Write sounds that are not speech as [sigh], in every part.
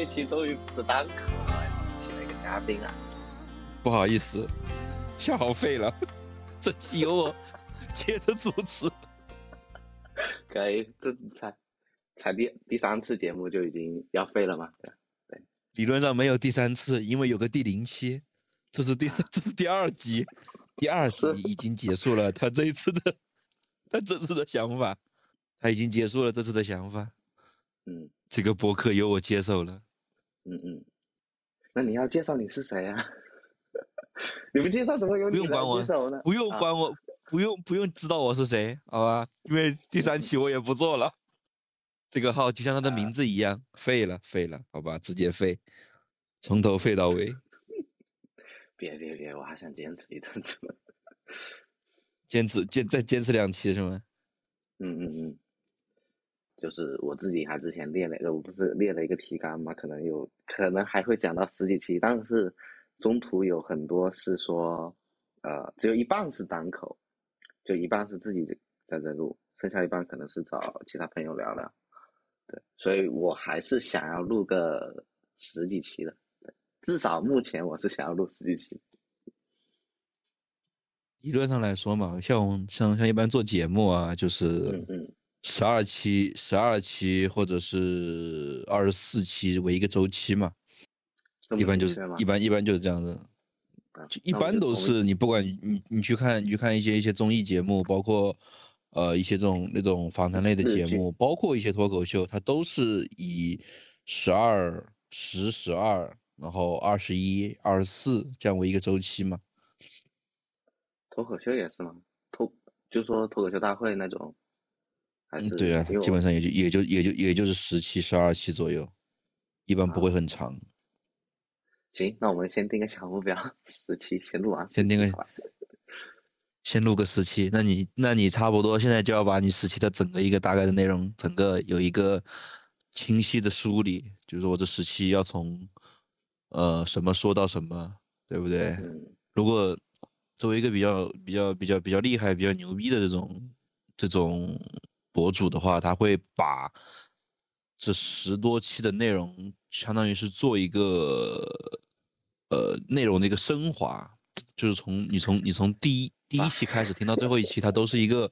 这一期终于不是单口了，请了一个嘉宾啊。不好意思，消耗废了，这期由我接着主持。可以，这才才第第三次节目就已经要废了吗？对对，理论上没有第三次，因为有个第零期，这是第三，[laughs] 这是第二集，第二集已经结束了。他这一次的，[laughs] 他这次的想法，他已经结束了这次的想法。嗯，这个博客由我接手了。嗯嗯，那你要介绍你是谁啊？[laughs] 你不介绍怎么有你来接手呢？不用管我。不用不用知道我是谁，好吧？因为第三期我也不做了，这个号就像他的名字一样，废了废了，好吧，直接废，从头废到尾。别别别，我还想坚持一阵子，坚持坚再坚持两期是吗？嗯嗯嗯，就是我自己还之前列了一个，我不是列了一个提纲嘛，可能有可能还会讲到十几期，但是中途有很多是说，呃，只有一半是单口。就一半是自己在这录，剩下一半可能是找其他朋友聊聊，对，所以我还是想要录个十几期的，对，至少目前我是想要录十几期。理论上来说嘛，像像像一般做节目啊，就是十二期、十二期或者是二十四期为一个周期嘛，一般就是一般一般就是这样子。就一般都是你不管你你去看你去看一些一些综艺节目，包括呃一些这种那种访谈类的节目，包括一些脱口秀，它都是以十二十十二，然后二十一二十四这样为一个周期嘛。脱口秀也是吗？脱就说脱口秀大会那种，还是对啊，基本上也就也就也就也就是十期十二期左右，一般不会很长。行，那我们先定个小目标，十期先录完。先定个，先录个十期。那你，那你差不多现在就要把你十期的整个一个大概的内容，整个有一个清晰的梳理，就是我这十期要从，呃，什么说到什么，对不对？如果作为一个比较比较比较比较厉害、比较牛逼的这种这种博主的话，他会把。这十多期的内容，相当于是做一个，呃，内容的一个升华，就是从你从你从第一第一期开始听到最后一期，它都是一个，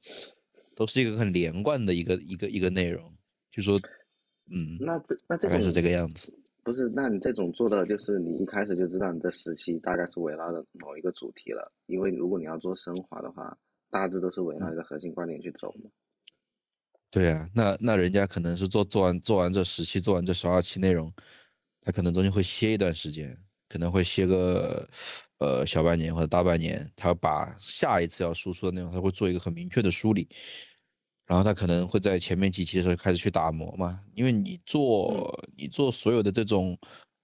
都是一个很连贯的一个一个一个内容，就说，嗯，那这那这个是这个样子，不是？那你这种做的就是你一开始就知道你这十期大概是围绕着某一个主题了，因为如果你要做升华的话，大致都是围绕一个核心观点去走嘛。对啊，那那人家可能是做做完做完这十期，做完这十二期内容，他可能中间会歇一段时间，可能会歇个呃小半年或者大半年，他把下一次要输出的内容，他会做一个很明确的梳理，然后他可能会在前面几期的时候开始去打磨嘛，因为你做你做所有的这种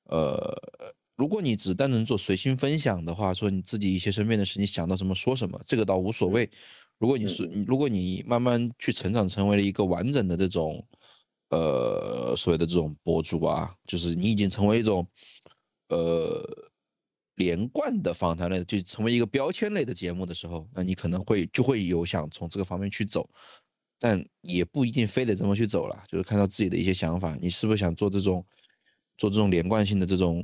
呃，如果你只单纯做随心分享的话，说你自己一些身边的事，你想到什么说什么，这个倒无所谓。如果你是，如果你慢慢去成长，成为了一个完整的这种，呃，所谓的这种博主啊，就是你已经成为一种，呃，连贯的访谈类，就成为一个标签类的节目的时候，那你可能会就会有想从这个方面去走，但也不一定非得这么去走了，就是看到自己的一些想法，你是不是想做这种，做这种连贯性的这种。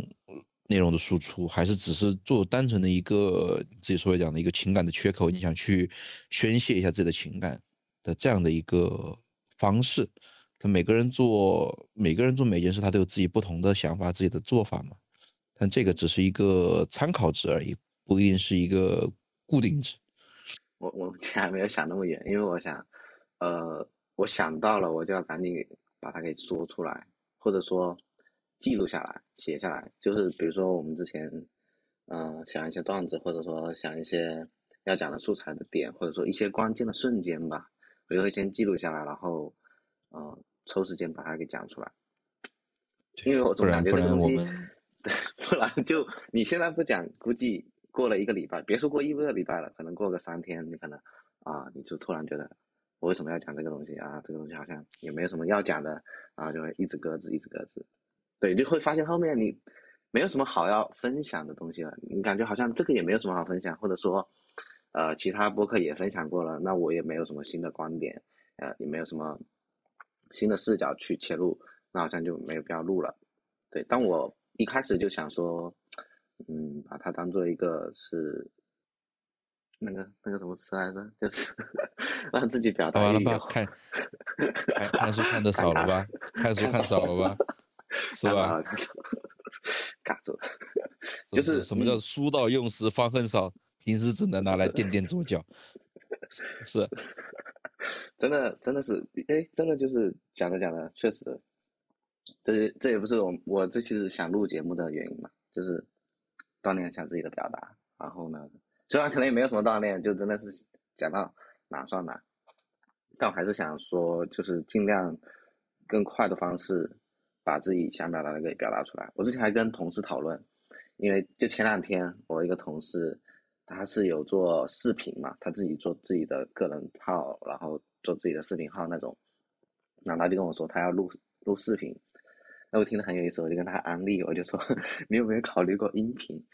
内容的输出，还是只是做单纯的一个自己所谓讲的一个情感的缺口，你想去宣泄一下自己的情感的这样的一个方式。他每个人做每个人做每件事，他都有自己不同的想法，自己的做法嘛。但这个只是一个参考值而已，不一定是一个固定值。我我前还没有想那么远，因为我想，呃，我想到了，我就要赶紧把它给说出来，或者说。记录下来，写下来，就是比如说我们之前，嗯，想一些段子，或者说想一些要讲的素材的点，或者说一些关键的瞬间吧，我就会先记录下来，然后，嗯，抽时间把它给讲出来。因为我总感觉这个东西，[laughs] 不然就你现在不讲，估计过了一个礼拜，别说过一个礼拜了，可能过个三天，你可能啊，你就突然觉得我为什么要讲这个东西啊？这个东西好像也没有什么要讲的，然后就会一直搁置，一直搁置。对，就会发现后面你没有什么好要分享的东西了，你感觉好像这个也没有什么好分享，或者说，呃，其他播客也分享过了，那我也没有什么新的观点，呃，也没有什么新的视角去切入，那好像就没有必要录了。对，但我一开始就想说，嗯，把它当做一个是那个那个什么词来着，就是 [laughs] 让自己表达完了吧？看看看书看的 [laughs] [laughs] 少了吧？看书看少了吧？[laughs] 是吧？卡住了，就是什么叫嗯书到用时方恨少，平时只能拿来垫垫左脚。是，[laughs] 真的真的是，哎，真的就是讲着讲着，确实，这这也不是我我这其实想录节目的原因嘛，就是锻炼一下自己的表达。然后呢，虽然可能也没有什么锻炼，就真的是讲到哪算哪，但我还是想说，就是尽量更快的方式把自己想表达的给表达出来。我之前还跟同事讨论，因为就前两天我一个同事。他是有做视频嘛，他自己做自己的个人号，然后做自己的视频号那种，然后他就跟我说他要录录视频，那我听得很有意思，我就跟他安利，我就说 [laughs] 你有没有考虑过音频？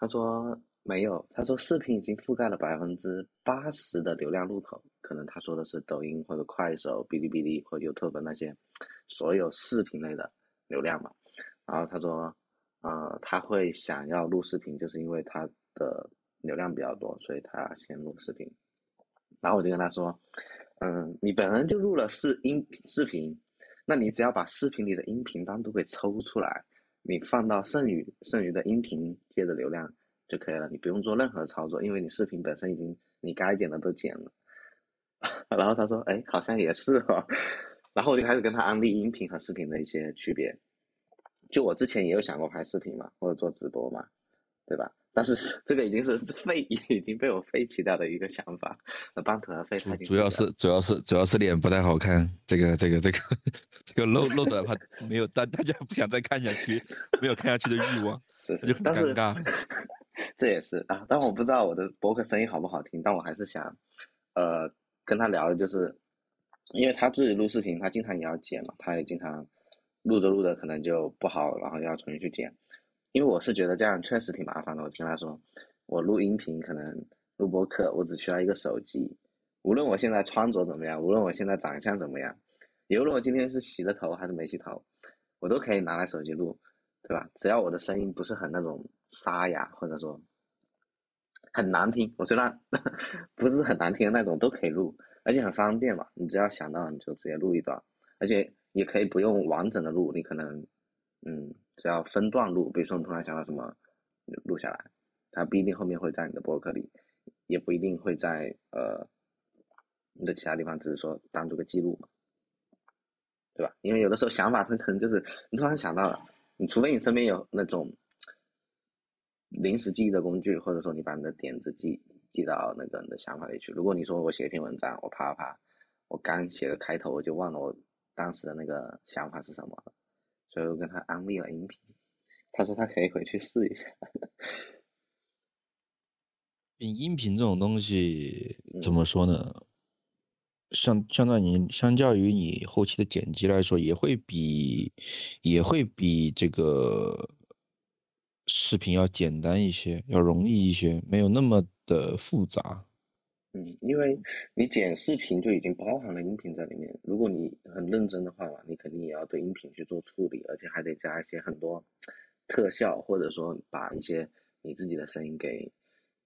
他说没有，他说视频已经覆盖了百分之八十的流量入口，可能他说的是抖音或者快手、哔哩哔哩或 YouTube 那些所有视频类的流量嘛，然后他说，呃，他会想要录视频，就是因为他的。流量比较多，所以他先录视频。然后我就跟他说：“嗯，你本身就录了视音视频，那你只要把视频里的音频单独给抽出来，你放到剩余剩余的音频接的流量就可以了，你不用做任何操作，因为你视频本身已经你该剪的都剪了。[laughs] ”然后他说：“哎，好像也是哦。”然后我就开始跟他安利音频和视频的一些区别。就我之前也有想过拍视频嘛，或者做直播嘛，对吧？但是这个已经是 [laughs] 废，已经被我废弃掉的一个想法。那帮土废主主要是主要是主要是脸不太好看，这个这个这个这个露露出来怕没有大大家不想再看下去，没有看下去的欲望，是这就很尴尬。这也是啊，但我不知道我的博客声音好不好听，但我还是想，呃，跟他聊的就是，因为他自己录视频，他经常也要剪嘛，他也经常录着录着可能就不好，然后要重新去剪。因为我是觉得这样确实挺麻烦的，我就跟他说，我录音频可能录播客，我只需要一个手机，无论我现在穿着怎么样，无论我现在长相怎么样，无论我今天是洗了头还是没洗头，我都可以拿来手机录，对吧？只要我的声音不是很那种沙哑，或者说很难听，我虽然 [laughs] 不是很难听的那种，都可以录，而且很方便嘛，你只要想到你就直接录一段，而且也可以不用完整的录，你可能嗯。只要分段录，比如说你突然想到什么，录下来，它不一定后面会在你的博客里，也不一定会在呃你的其他地方，只是说当做个记录嘛，对吧？因为有的时候想法它可能就是你突然想到了，你除非你身边有那种临时记忆的工具，或者说你把你的点子记记到那个你的想法里去。如果你说我写一篇文章，我啪啪，我刚写个开头，我就忘了我当时的那个想法是什么了。所以我跟他安利了音频，他说他可以回去试一下。[laughs] 音频这种东西怎么说呢？相相当于相较于你后期的剪辑来说，也会比也会比这个视频要简单一些，要容易一些，没有那么的复杂。嗯，因为你剪视频就已经包含了音频在里面。如果你很认真的话嘛，你肯定也要对音频去做处理，而且还得加一些很多特效，或者说把一些你自己的声音给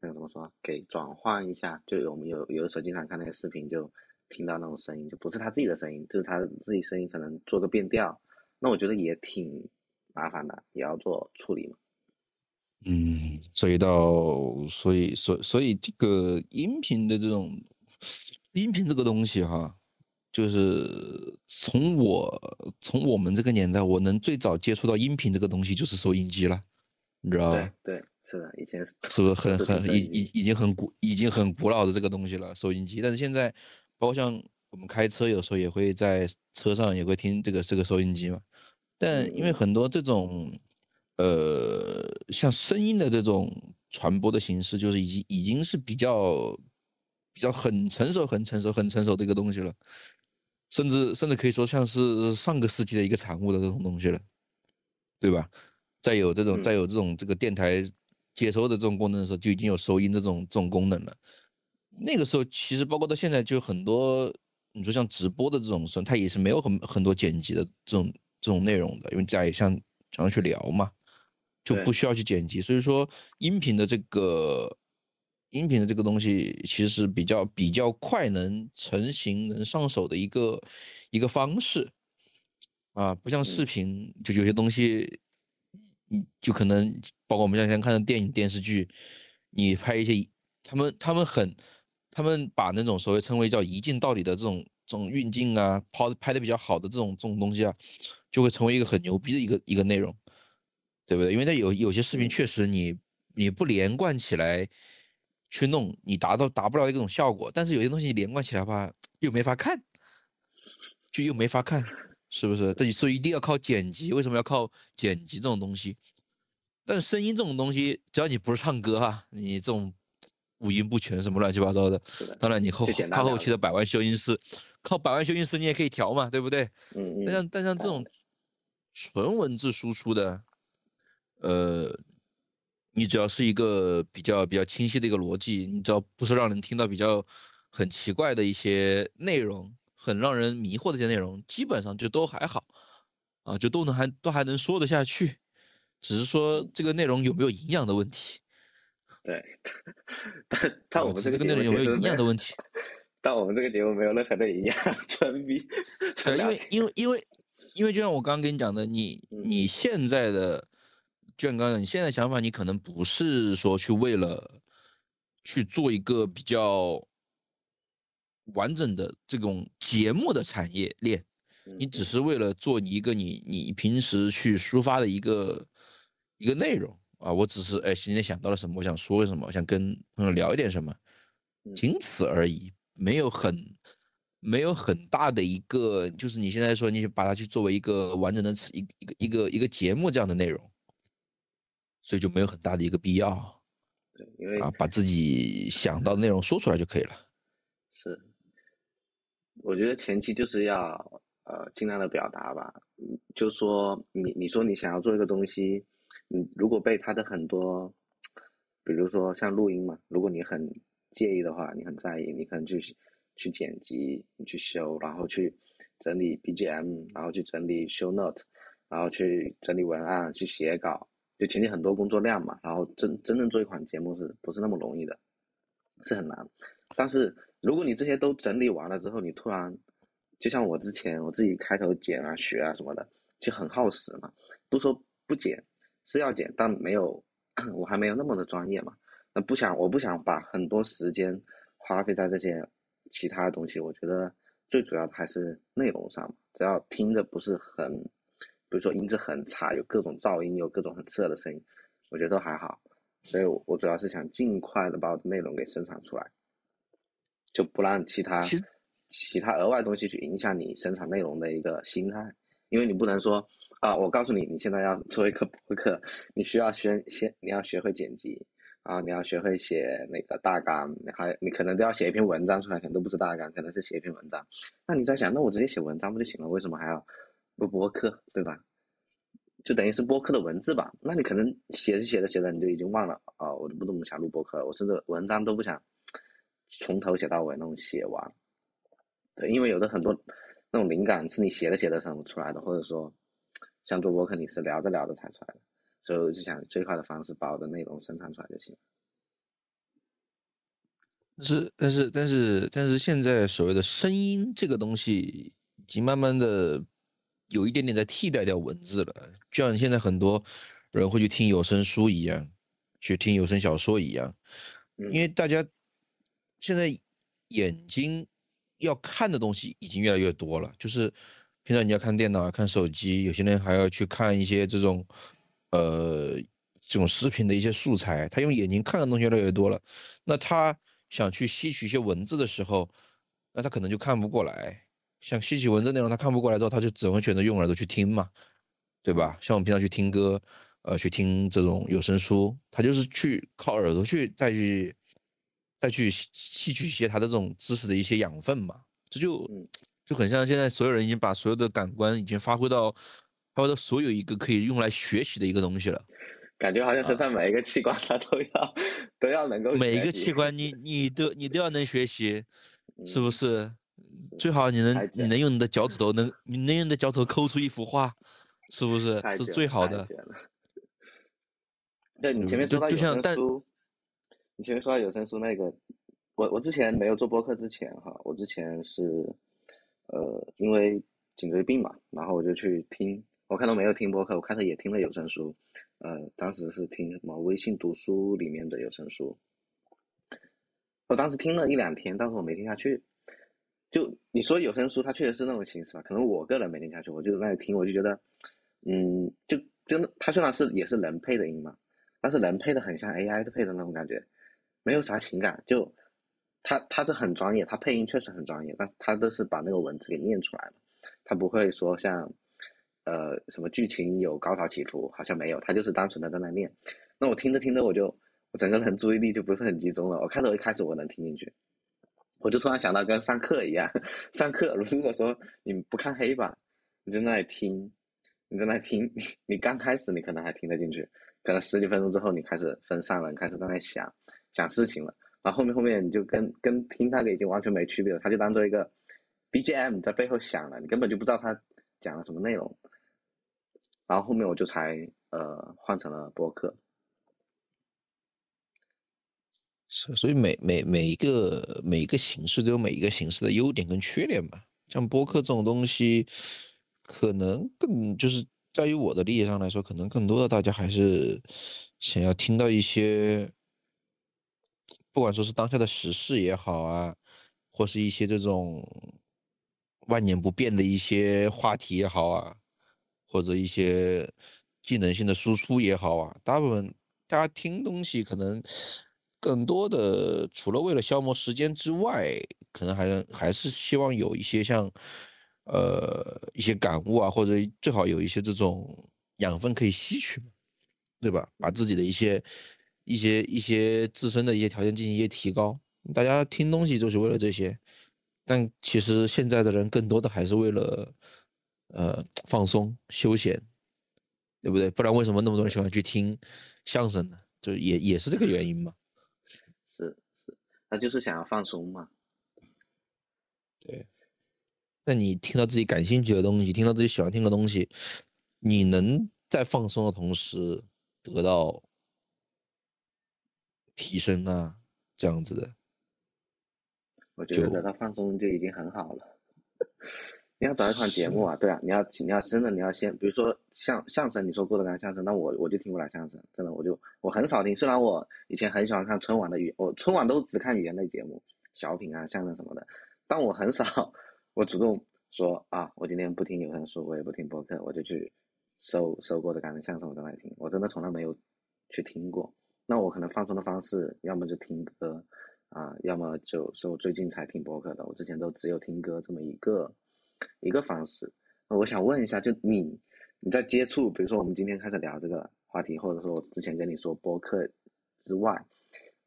那个怎么说，给转换一下。就我们有有的时候经常看那个视频，就听到那种声音，就不是他自己的声音，就是他自己声音可能做个变调。那我觉得也挺麻烦的，也要做处理嘛。嗯，所以到所以所所以这个音频的这种音频这个东西哈，就是从我从我们这个年代，我能最早接触到音频这个东西就是收音机了，你知道吧？对对，是的，以前是不是很很已已已经很古已经很古老的这个东西了，收音机。但是现在，包括像我们开车有时候也会在车上也会听这个这个收音机嘛，但因为很多这种。呃，像声音的这种传播的形式，就是已经已经是比较比较很成熟、很成熟、很成熟的一个东西了，甚至甚至可以说像是上个世纪的一个产物的这种东西了，对吧？再有这种再有这种这个电台接收的这种功能的时候，就已经有收音的这种这种功能了。那个时候其实包括到现在，就很多你说像直播的这种时候，它也是没有很很多剪辑的这种这种内容的，因为大家也像常常去聊嘛，就不需要去剪辑。所以说，音频的这个音频的这个东西，其实是比较比较快能成型、能上手的一个一个方式啊，不像视频，就有些东西，嗯，就可能包括我们像前看的电影、电视剧，你拍一些，他们他们很。他们把那种所谓称为叫一镜到底的这种这种运镜啊，拍拍的比较好的这种这种东西啊，就会成为一个很牛逼的一个一个内容，对不对？因为它有有些视频确实你你不连贯起来去弄，你达到达不到一种效果。但是有些东西你连贯起来吧，又没法看，就又没法看，是不是？这所以一定要靠剪辑。为什么要靠剪辑这种东西？但声音这种东西，只要你不是唱歌哈，你这种。五音不全什么乱七八糟的，当然你后靠后期的百万修音师，靠百万修音师你也可以调嘛，对不对？嗯嗯。但像但像这种纯文字输出的，呃，你只要是一个比较比较清晰的一个逻辑，你只要不是让人听到比较很奇怪的一些内容，很让人迷惑的一些内容，基本上就都还好，啊，就都能还都还能说得下去，只是说这个内容有没有营养的问题。对，[laughs] 但但我们这个内容有没有营养的问题？[laughs] 但我们这个节目没有任何的营养，[laughs] 纯逼。对，因为因为因为因为就像我刚刚跟你讲的，你你现在的，就像刚刚你现在想法，你可能不是说去为了去做一个比较完整的这种节目的产业链，你只。是为了做一个你你平时去抒发的一个一个内容。啊，我只是哎，今天想到了什么，我想说什么，我想跟朋友聊一点什么，仅此而已，没有很，没有很大的一个，就是你现在说你把它去作为一个完整的一一个一个一个节目这样的内容，所以就没有很大的一个必要。对，因为啊，把自己想到的内容说出来就可以了。[laughs] 是，我觉得前期就是要呃尽量的表达吧，就说你你说你想要做一个东西。你如果被他的很多，比如说像录音嘛，如果你很介意的话，你很在意，你可能去去剪辑，你去修，然后去整理 BGM，然后去整理 show note，然后去整理文案，去写稿，就前期很多工作量嘛。然后真真正做一款节目是不是那么容易的，是很难。但是如果你这些都整理完了之后，你突然就像我之前我自己开头剪啊、学啊什么的，就很耗时嘛。都说不剪。是要剪，但没有，[clears throat] 我还没有那么的专业嘛。那不想，我不想把很多时间花费在这些其他的东西。我觉得最主要的还是内容上，只要听着不是很，比如说音质很差，有各种噪音，有各种很刺耳的声音，我觉得都还好。所以，我我主要是想尽快的把我的内容给生产出来，就不让其他其他额外东西去影响你生产内容的一个心态，因为你不能说。啊，我告诉你，你现在要做一个博客，你需要先先你要学会剪辑，啊，你要学会写那个大纲，还你可能都要写一篇文章出来，可能都不是大纲，可能是写一篇文章。那你在想，那我直接写文章不就行了？为什么还要录播客，对吧？就等于是播客的文字吧。那你可能写着写着写着，你就已经忘了啊，我就不怎么想录播客了，我甚至文章都不想从头写到尾那种写完。对，因为有的很多那种灵感是你写着写着生出来的，或者说。像做播客，你是聊着聊着才出来的，所以我就想最快的方式把我的内容生产出来就行。是，但是，但是，但是现在所谓的声音这个东西，已经慢慢的有一点点在替代掉文字了，就像现在很多人会去听有声书一样，去听有声小说一样，因为大家现在眼睛要看的东西已经越来越多了，就是。平常你要看电脑、看手机，有些人还要去看一些这种，呃，这种视频的一些素材。他用眼睛看的东西越来越多了，那他想去吸取一些文字的时候，那他可能就看不过来。像吸取文字内容，他看不过来之后，他就只会选择用耳朵去听嘛，对吧？像我们平常去听歌，呃，去听这种有声书，他就是去靠耳朵去再去再去吸取一些他的这种知识的一些养分嘛，这就。就很像现在所有人已经把所有的感官已经发挥到，发挥到所有一个可以用来学习的一个东西了，[laughs] 感觉好像身上每一个器官它都要都要能够每一个器官你你都你都要能学习，[laughs] 是不是？最好你能你能用你的脚趾头能你能用你的脚趾头抠出一幅画，是不是？这是最好的。对你前面说到有声书，你前面说到有声书那个，我我之前没有做播客之前哈，我之前是呃因为颈椎病嘛，然后我就去听，我看到没有听播客，我开头也听了有声书，呃，当时是听什么微信读书里面的有声书，我当时听了一两天，但是我没听下去。就你说有声书，它确实是那种形式吧？可能我个人没听下去，我就在那听，我就觉得，嗯，就真的，它虽然是也是人配的音嘛。但是人配的很像 AI 的配的那种感觉，没有啥情感。就他他是很专业，他配音确实很专业，但他都是把那个文字给念出来了，他不会说像呃什么剧情有高潮起伏，好像没有，他就是单纯的在那念。那我听着听着，我就我整个人注意力就不是很集中了。我开头一开始我能听进去，我就突然想到跟上课一样，[laughs] 上课如果说你不看黑板，你在那里听，你在那听，你刚开始你可能还听得进去。可能十几分钟之后，你开始分散了，开始在那想想事情了，然后后面后面你就跟跟听那个已经完全没区别了，他就当做一个 BGM 在背后响了，你根本就不知道他讲了什么内容。然后后面我就才呃换成了播客。所以每每每一个每一个形式都有每一个形式的优点跟缺点嘛。像播客这种东西，可能更就是。在于我的利益上来说，可能更多的大家还是想要听到一些，不管说是当下的时事也好啊，或是一些这种万年不变的一些话题也好啊，或者一些技能性的输出也好啊，大部分大家听东西可能更多的除了为了消磨时间之外，可能还还是希望有一些像。呃，一些感悟啊，或者最好有一些这种养分可以吸取，对吧？把自己的一些、一些、一些自身的一些条件进行一些提高。大家听东西就是为了这些，但其实现在的人更多的还是为了呃放松、休闲，对不对？不然为什么那么多人喜欢去听相声呢？就也也是这个原因嘛。是是，他就是想要放松嘛。对。那你听到自己感兴趣的东西，听到自己喜欢听的东西，你能在放松的同时得到提升啊，这样子的。我觉得得到放松就已经很好了。你要找一款节目啊，对啊，你要你要真的你要先，比如说相相声，你说郭德纲相声，那我我就听不了相声，真的我就我很少听。虽然我以前很喜欢看春晚的语，我春晚都只看语言类节目，小品啊相声什么的，但我很少。我主动说啊，我今天不听有声书，我也不听播客，我就去搜搜郭德纲的相声，我再来听。我真的从来没有去听过。那我可能放松的方式，要么就听歌啊，要么就是我最近才听播客的。我之前都只有听歌这么一个一个方式。那我想问一下，就你你在接触，比如说我们今天开始聊这个话题，或者说我之前跟你说播客之外，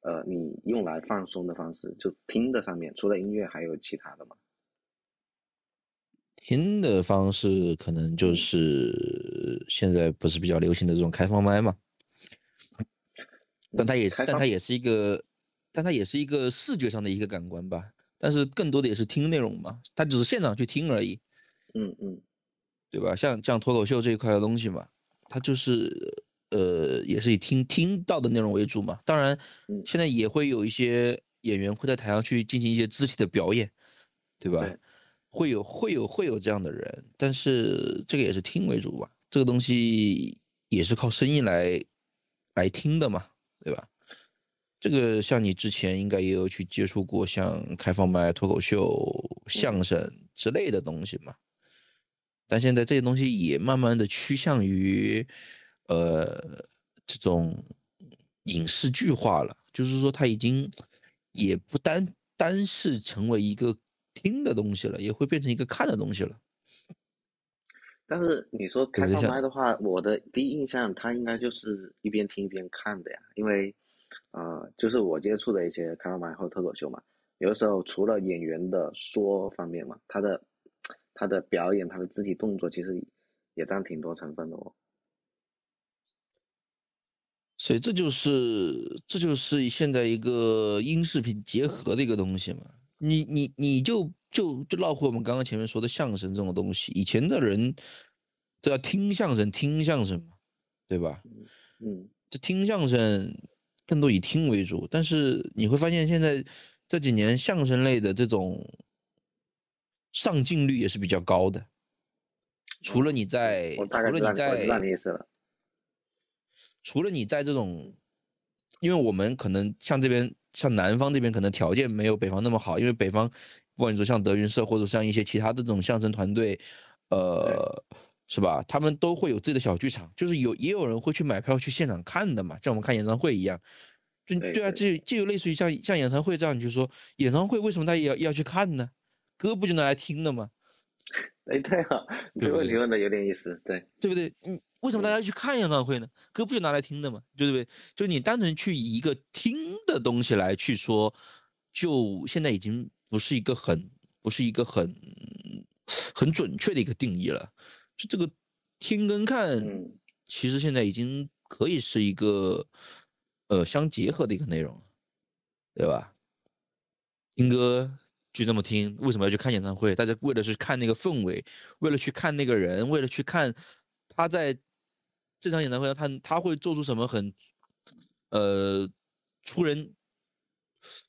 呃，你用来放松的方式，就听的上面，除了音乐还有其他的吗？听的方式可能就是现在不是比较流行的这种开放麦嘛，但它也是，但它也是一个，但它也是一个视觉上的一个感官吧。但是更多的也是听内容嘛，他只是现场去听而已。嗯嗯，对吧？像像脱口秀这一块的东西嘛，他就是呃，也是以听听到的内容为主嘛。当然，现在也会有一些演员会在台上去进行一些肢体的表演，对吧？会有会有会有这样的人，但是这个也是听为主吧，这个东西也是靠声音来来听的嘛，对吧？这个像你之前应该也有去接触过，像开放麦、脱口秀、相声之类的东西嘛。但现在这些东西也慢慢的趋向于，呃，这种影视剧化了，就是说它已经也不单单是成为一个。听的东西了，也会变成一个看的东西了。但是你说开放麦的话，我的第一印象，它应该就是一边听一边看的呀。因为，呃，就是我接触的一些开放麦或脱口秀嘛，有的时候除了演员的说方面嘛，他的他的表演、他的肢体动作，其实也占挺多成分的哦。所以这就是这就是现在一个音视频结合的一个东西嘛。你你你就就就绕回我们刚刚前面说的相声这种东西，以前的人都要听相声，听相声嘛，对吧？嗯，这听相声更多以听为主，但是你会发现现在这几年相声类的这种上镜率也是比较高的。除了你在，我大概知道，我知道你意思了。除了你在这种，因为我们可能像这边，像南方这边可能条件没有北方那么好，因为北方，不管你说像德云社或者像一些其他的这种相声团队，呃，是吧？他们都会有自己的小剧场，就是有也有人会去买票去现场看的嘛，像我们看演唱会一样。就对啊，这这就类似于像像演唱会这样，你就是说演唱会为什么大家要要去看呢？歌不就拿来听的吗？[laughs] 哎，对啊，这个问题问的有点意思，对对不对？嗯，为什么大家要去看演唱会呢？歌不就拿来听的吗？对不对？就你单纯去以一个听的东西来去说，就现在已经不是一个很不是一个很很准确的一个定义了。就这个听跟看，其实现在已经可以是一个呃相结合的一个内容，对吧？听歌。就这么听，为什么要去看演唱会？大家为了是看那个氛围，为了去看那个人，为了去看他在这场演唱会上，他他会做出什么很呃出人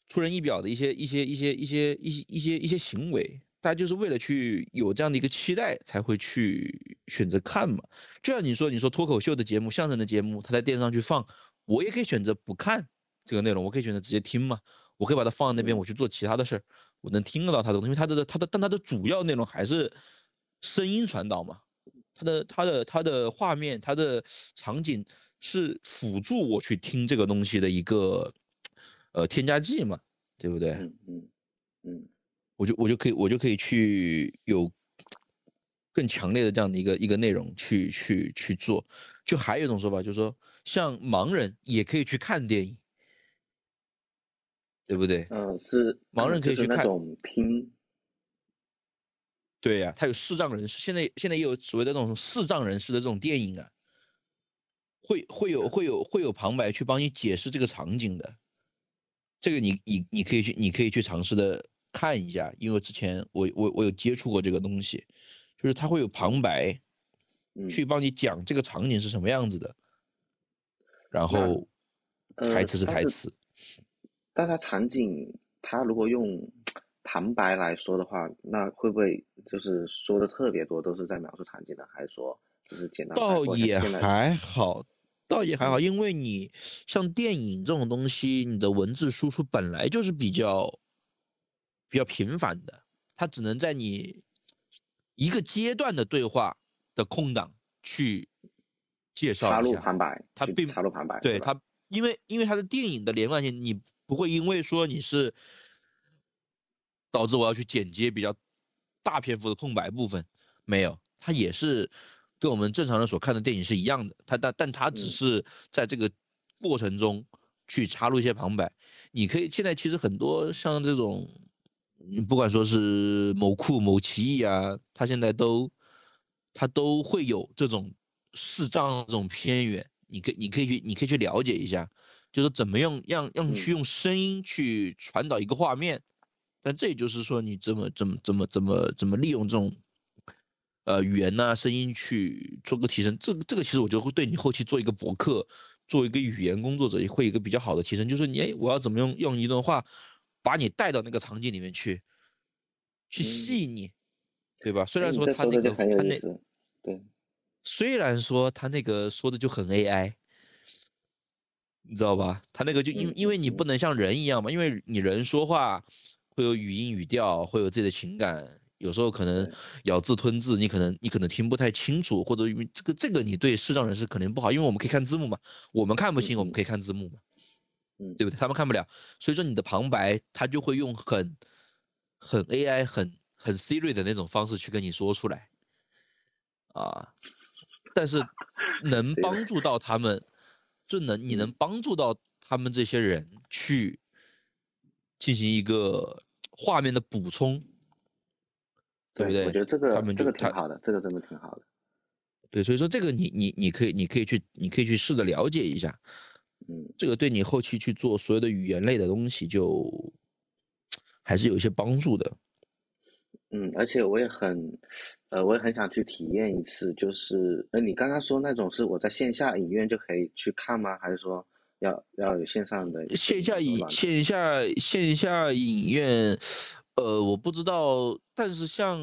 出人意表的一些一些一些一些一些一些一些行为，大家就是为了去有这样的一个期待，才会去选择看嘛。就像你说，你说脱口秀的节目、相声的节目，他在电视上去放，我也可以选择不看这个内容，我可以选择直接听嘛，我可以把它放在那边，我去做其他的事儿。我能听得到他的，因为他的他的，但他的主要内容还是声音传导嘛，他的他的他的画面，他的场景是辅助我去听这个东西的一个呃添加剂嘛，对不对？嗯嗯嗯，我就我就可以我就可以去有更强烈的这样的一个一个内容去去去做，就还有一种说法就是说，像盲人也可以去看电影。对不对？嗯，是盲人可以去看。听。对呀，他有视障人士，现在现在也有所谓的那种视障人士的这种电影啊，会会有会有会有旁白去帮你解释这个场景的。这个你你你可以去你可以去尝试的看一下，因为之前我我我有接触过这个东西，就是它会有旁白，去帮你讲这个场景是什么样子的，然后台词是台词。但它场景，它如果用旁白来说的话，那会不会就是说的特别多，都是在描述场景的，还是说只是简单？倒也还好，倒也还好，因为你像电影这种东西，你的文字输出本来就是比较比较频繁的，它只能在你一个阶段的对话的空档去介绍插入旁白，它并插入旁白，对它，因为因为它的电影的连贯性，你。不会因为说你是导致我要去剪接比较大篇幅的空白部分，没有，它也是跟我们正常人所看的电影是一样的，它但但它只是在这个过程中去插入一些旁白。你可以现在其实很多像这种，不管说是某酷某奇艺啊，它现在都它都会有这种视障这种偏远，你可你可以去你可以去了解一下。就是怎么样让让去用声音去传导一个画面，但这也就是说你怎么怎么怎么怎么怎么利用这种，呃语言呐声音去做个提升，这个这个其实我觉得会对你后期做一个博客，做一个语言工作者也会有一个比较好的提升。就是你哎我要怎么用用一段话把你带到那个场景里面去，去吸引你，对吧？虽然说他那个他那对，虽然说他那个说的就很 AI。你知道吧？他那个就因因为你不能像人一样嘛，因为你人说话会有语音语调，会有自己的情感，有时候可能咬字吞字，你可能你可能听不太清楚，或者因为这个这个你对视障人士可能不好，因为我们可以看字幕嘛，我们看不清，我们可以看字幕嘛，嗯，对不对？他们看不了，所以说你的旁白他就会用很很 AI 很很 Siri 的那种方式去跟你说出来，啊，但是 [laughs] 能帮助到他们。就能你能帮助到他们这些人去进行一个画面的补充，对不对？我觉得这个他们这个挺好的，这个真的挺好的。对，所以说这个你你你可以你可以去你可以去试着了解一下，嗯，这个对你后期去做所有的语言类的东西就还是有一些帮助的。嗯，而且我也很，呃，我也很想去体验一次，就是，呃，你刚刚说那种是我在线下影院就可以去看吗？还是说要要有线上的？线下影线下线下影院，呃，我不知道，但是像。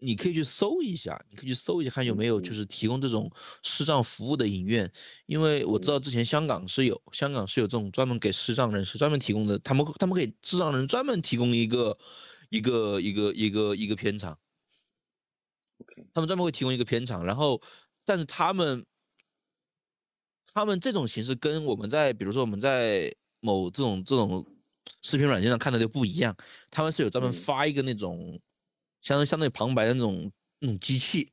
你可以去搜一下，你可以去搜一下，看有没有就是提供这种视障服务的影院，因为我知道之前香港是有，香港是有这种专门给视障人士专门提供的，他们他们给视障人专门提供一个一个一个一个一个片场，OK，他们专门会提供一个片场，然后但是他们他们这种形式跟我们在比如说我们在某这种这种视频软件上看的就不一样，他们是有专门发一个那种。相当相当于旁白的那种那种机器，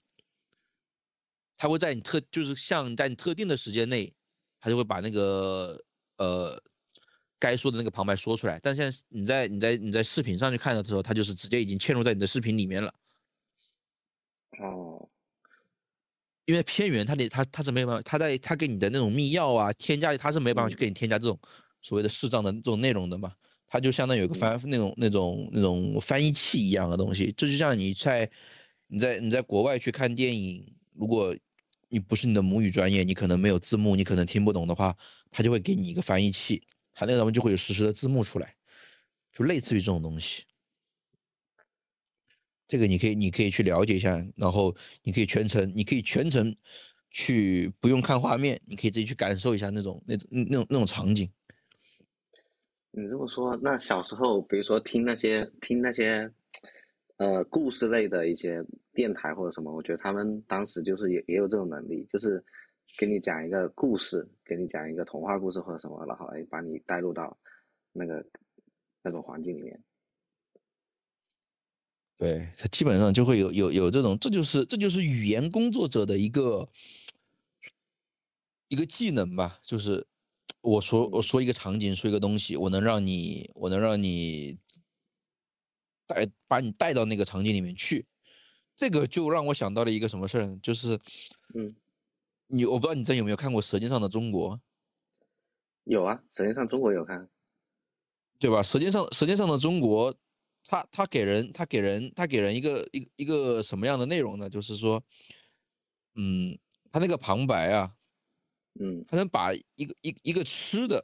它会在你特就是像在你特定的时间内，它就会把那个呃该说的那个旁白说出来。但现在你在你在你在视频上去看的时候，它就是直接已经嵌入在你的视频里面了。哦，因为片源它得它它是没有办法，它在它给你的那种密钥啊添加，它是没有办法去给你添加这种所谓的视障的这种内容的嘛。它就相当于有个翻那种那种那种翻译器一样的东西，这就像你在你在你在国外去看电影，如果你不是你的母语专业，你可能没有字幕，你可能听不懂的话，它就会给你一个翻译器，它那上面就会有实时的字幕出来，就类似于这种东西。这个你可以你可以去了解一下，然后你可以全程你可以全程去不用看画面，你可以自己去感受一下那种那种那种那种场景。你这么说，那小时候，比如说听那些听那些，呃，故事类的一些电台或者什么，我觉得他们当时就是也也有这种能力，就是给你讲一个故事，给你讲一个童话故事或者什么，然后哎把你带入到那个那种环境里面。对他基本上就会有有有这种，这就是这就是语言工作者的一个一个技能吧，就是。我说我说一个场景，说一个东西，我能让你，我能让你带把你带到那个场景里面去，这个就让我想到了一个什么事儿，就是，嗯，你我不知道你这有没有看过《舌尖上的中国》？有啊，《舌尖上中国》有看，对吧？《舌尖上舌尖上的中国》，他他给人他给人他给人一个一一个什么样的内容呢？就是说，嗯，他那个旁白啊。嗯，他能把一个一一个吃的，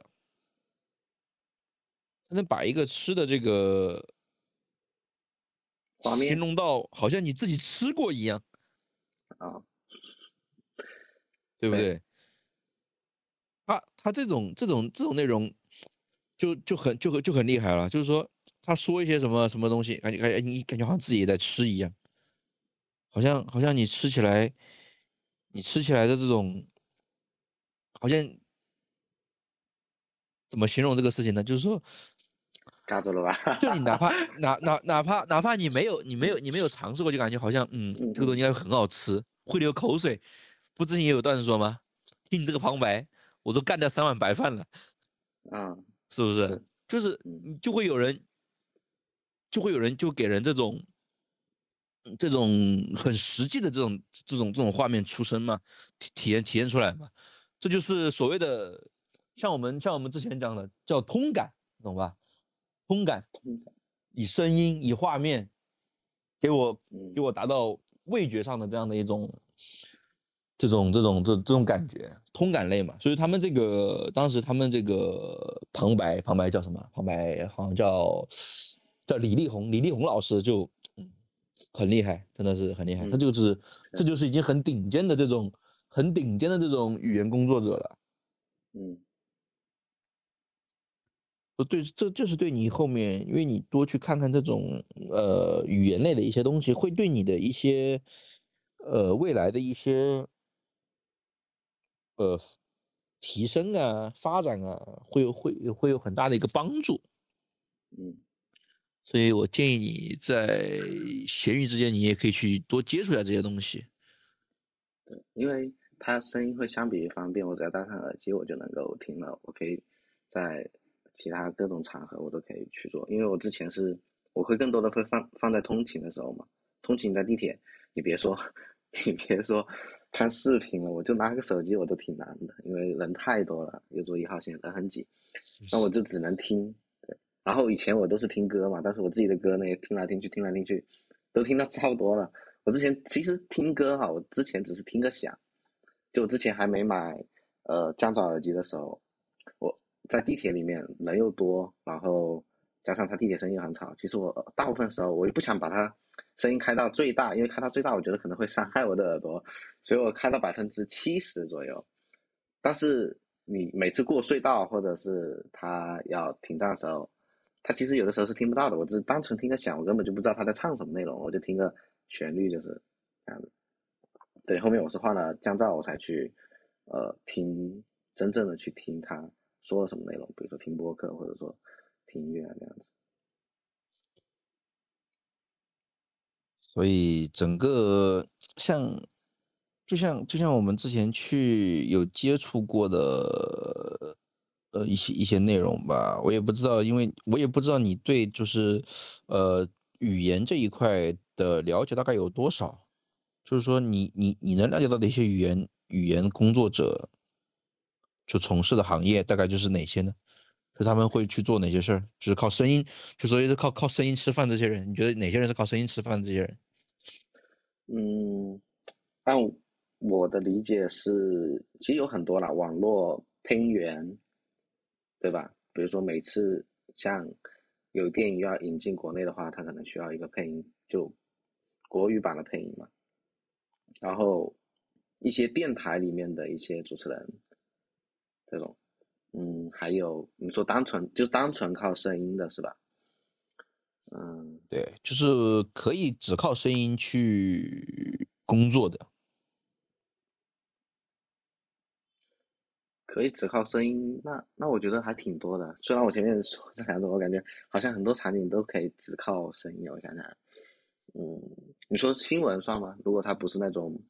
他能把一个吃的这个形容到好像你自己吃过一样啊，对不对？他他这种这种这种内容就就很就很就很厉害了，就是说他说一些什么什么东西，感觉感觉你感觉好像自己也在吃一样，好像好像你吃起来，你吃起来的这种。好像怎么形容这个事情呢？就是说，尬住了吧？就你哪怕哪哪哪怕哪怕你没有你没有你没有尝试过，就感觉好像嗯，这个东西应该很好吃，会流口水。不之前也有段子说吗？听你这个旁白，我都干掉三碗白饭了。嗯，是不是？就是就会有人，就会有人就给人这种这种很实际的这种这种这种画面出生嘛，体体验体验出来嘛。这就是所谓的，像我们像我们之前讲的叫通感，懂吧？通感，以声音以画面，给我给我达到味觉上的这样的一种，这种这种这这种感觉，通感类嘛。所以他们这个当时他们这个旁白旁白叫什么？旁白好像叫叫李丽红，李丽红老师就很厉害，真的是很厉害。他就是这就是已经很顶尖的这种。很顶尖的这种语言工作者了，嗯，不对，这就是对你后面，因为你多去看看这种呃语言类的一些东西，会对你的一些呃未来的一些呃提升啊、发展啊，会有会会有很大的一个帮助，嗯，所以我建议你在闲余之间，你也可以去多接触一下这些东西，对，因为。它声音会相比于方便，我只要戴上耳机我就能够听了。我可以在其他各种场合我都可以去做，因为我之前是我会更多的会放放在通勤的时候嘛。通勤在地铁，你别说 [laughs] 你别说看视频了，我就拿个手机我都挺难的，因为人太多了，又坐一号线人很挤，那我就只能听。对，然后以前我都是听歌嘛，但是我自己的歌呢，也听来听去，听来听去，都听到差不多了。我之前其实听歌哈，我之前只是听个响，就我之前还没买呃降噪耳机的时候，我在地铁里面人又多，然后加上它地铁声音很吵，其实我大部分时候我也不想把它声音开到最大，因为开到最大，我觉得可能会伤害我的耳朵，所以我开到百分之七十左右。但是你每次过隧道或者是它要停站的时候，它其实有的时候是听不到的，我只是单纯听个响，我根本就不知道它在唱什么内容，我就听个。旋律就是这样子，对，后面我是换了降噪，我才去，呃，听真正的去听他说了什么内容，比如说听播客或者说听音乐啊这样子。所以整个像，就像就像我们之前去有接触过的，呃，一些一些内容吧，我也不知道，因为我也不知道你对就是，呃。语言这一块的了解大概有多少？就是说，你你你能了解到的一些语言语言工作者，就从事的行业大概就是哪些呢？就他们会去做哪些事儿？就是靠声音，就所以是靠靠声音吃饭这些人，你觉得哪些人是靠声音吃饭的？这些人？嗯，按我的理解是，其实有很多啦，网络配音员，对吧？比如说每次像。有电影要引进国内的话，他可能需要一个配音，就国语版的配音嘛。然后一些电台里面的一些主持人，这种，嗯，还有你说单纯就单纯靠声音的是吧？嗯，对，就是可以只靠声音去工作的。可以只靠声音，那那我觉得还挺多的。虽然我前面说这两种，我感觉好像很多场景都可以只靠声音。我想想，嗯，你说新闻算吗？如果他不是那种，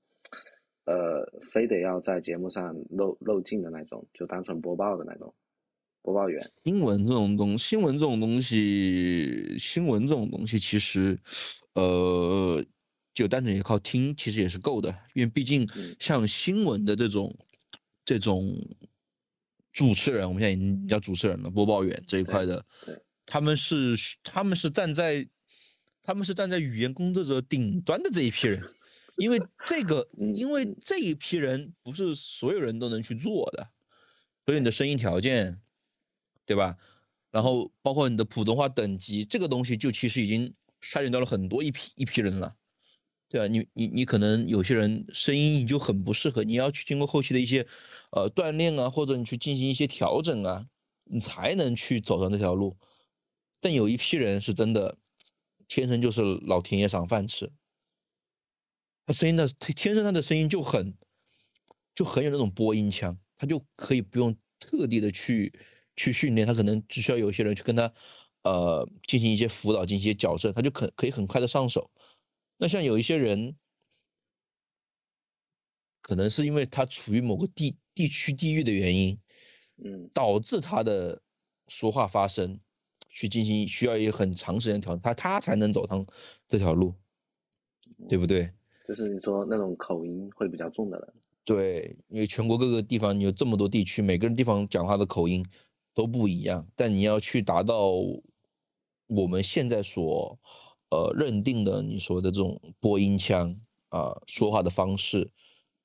呃，非得要在节目上露露镜的那种，就单纯播报的那种播报员。新闻这种东，新闻这种东西，新闻这种东西，其实，呃，就单纯也靠听，其实也是够的。因为毕竟像新闻的这种，这种。主持人，我们现在已经叫主持人了，播报员这一块的，他们是他们是站在他们是站在语言工作者顶端的这一批人，因为这个 [laughs] 因为这一批人不是所有人都能去做的，所以你的声音条件，对吧？然后包括你的普通话等级，这个东西就其实已经筛选掉了很多一批一批人了。对啊，你你你可能有些人声音你就很不适合，你要去经过后期的一些，呃锻炼啊，或者你去进行一些调整啊，你才能去走上这条路。但有一批人是真的，天生就是老天爷赏饭吃，他声音的天生他的声音就很，就很有那种播音腔，他就可以不用特地的去去训练，他可能只需要有些人去跟他，呃进行一些辅导，进行一些矫正，他就可可以很快的上手。那像有一些人，可能是因为他处于某个地地区地域的原因，嗯，导致他的说话发声去进行需要一个很长时间调整，他他才能走上这条路，对不对？就是你说那种口音会比较重的人，对，因为全国各个地方你有这么多地区，每个人地方讲话的口音都不一样，但你要去达到我们现在所。呃，认定的你说的这种播音腔啊，说话的方式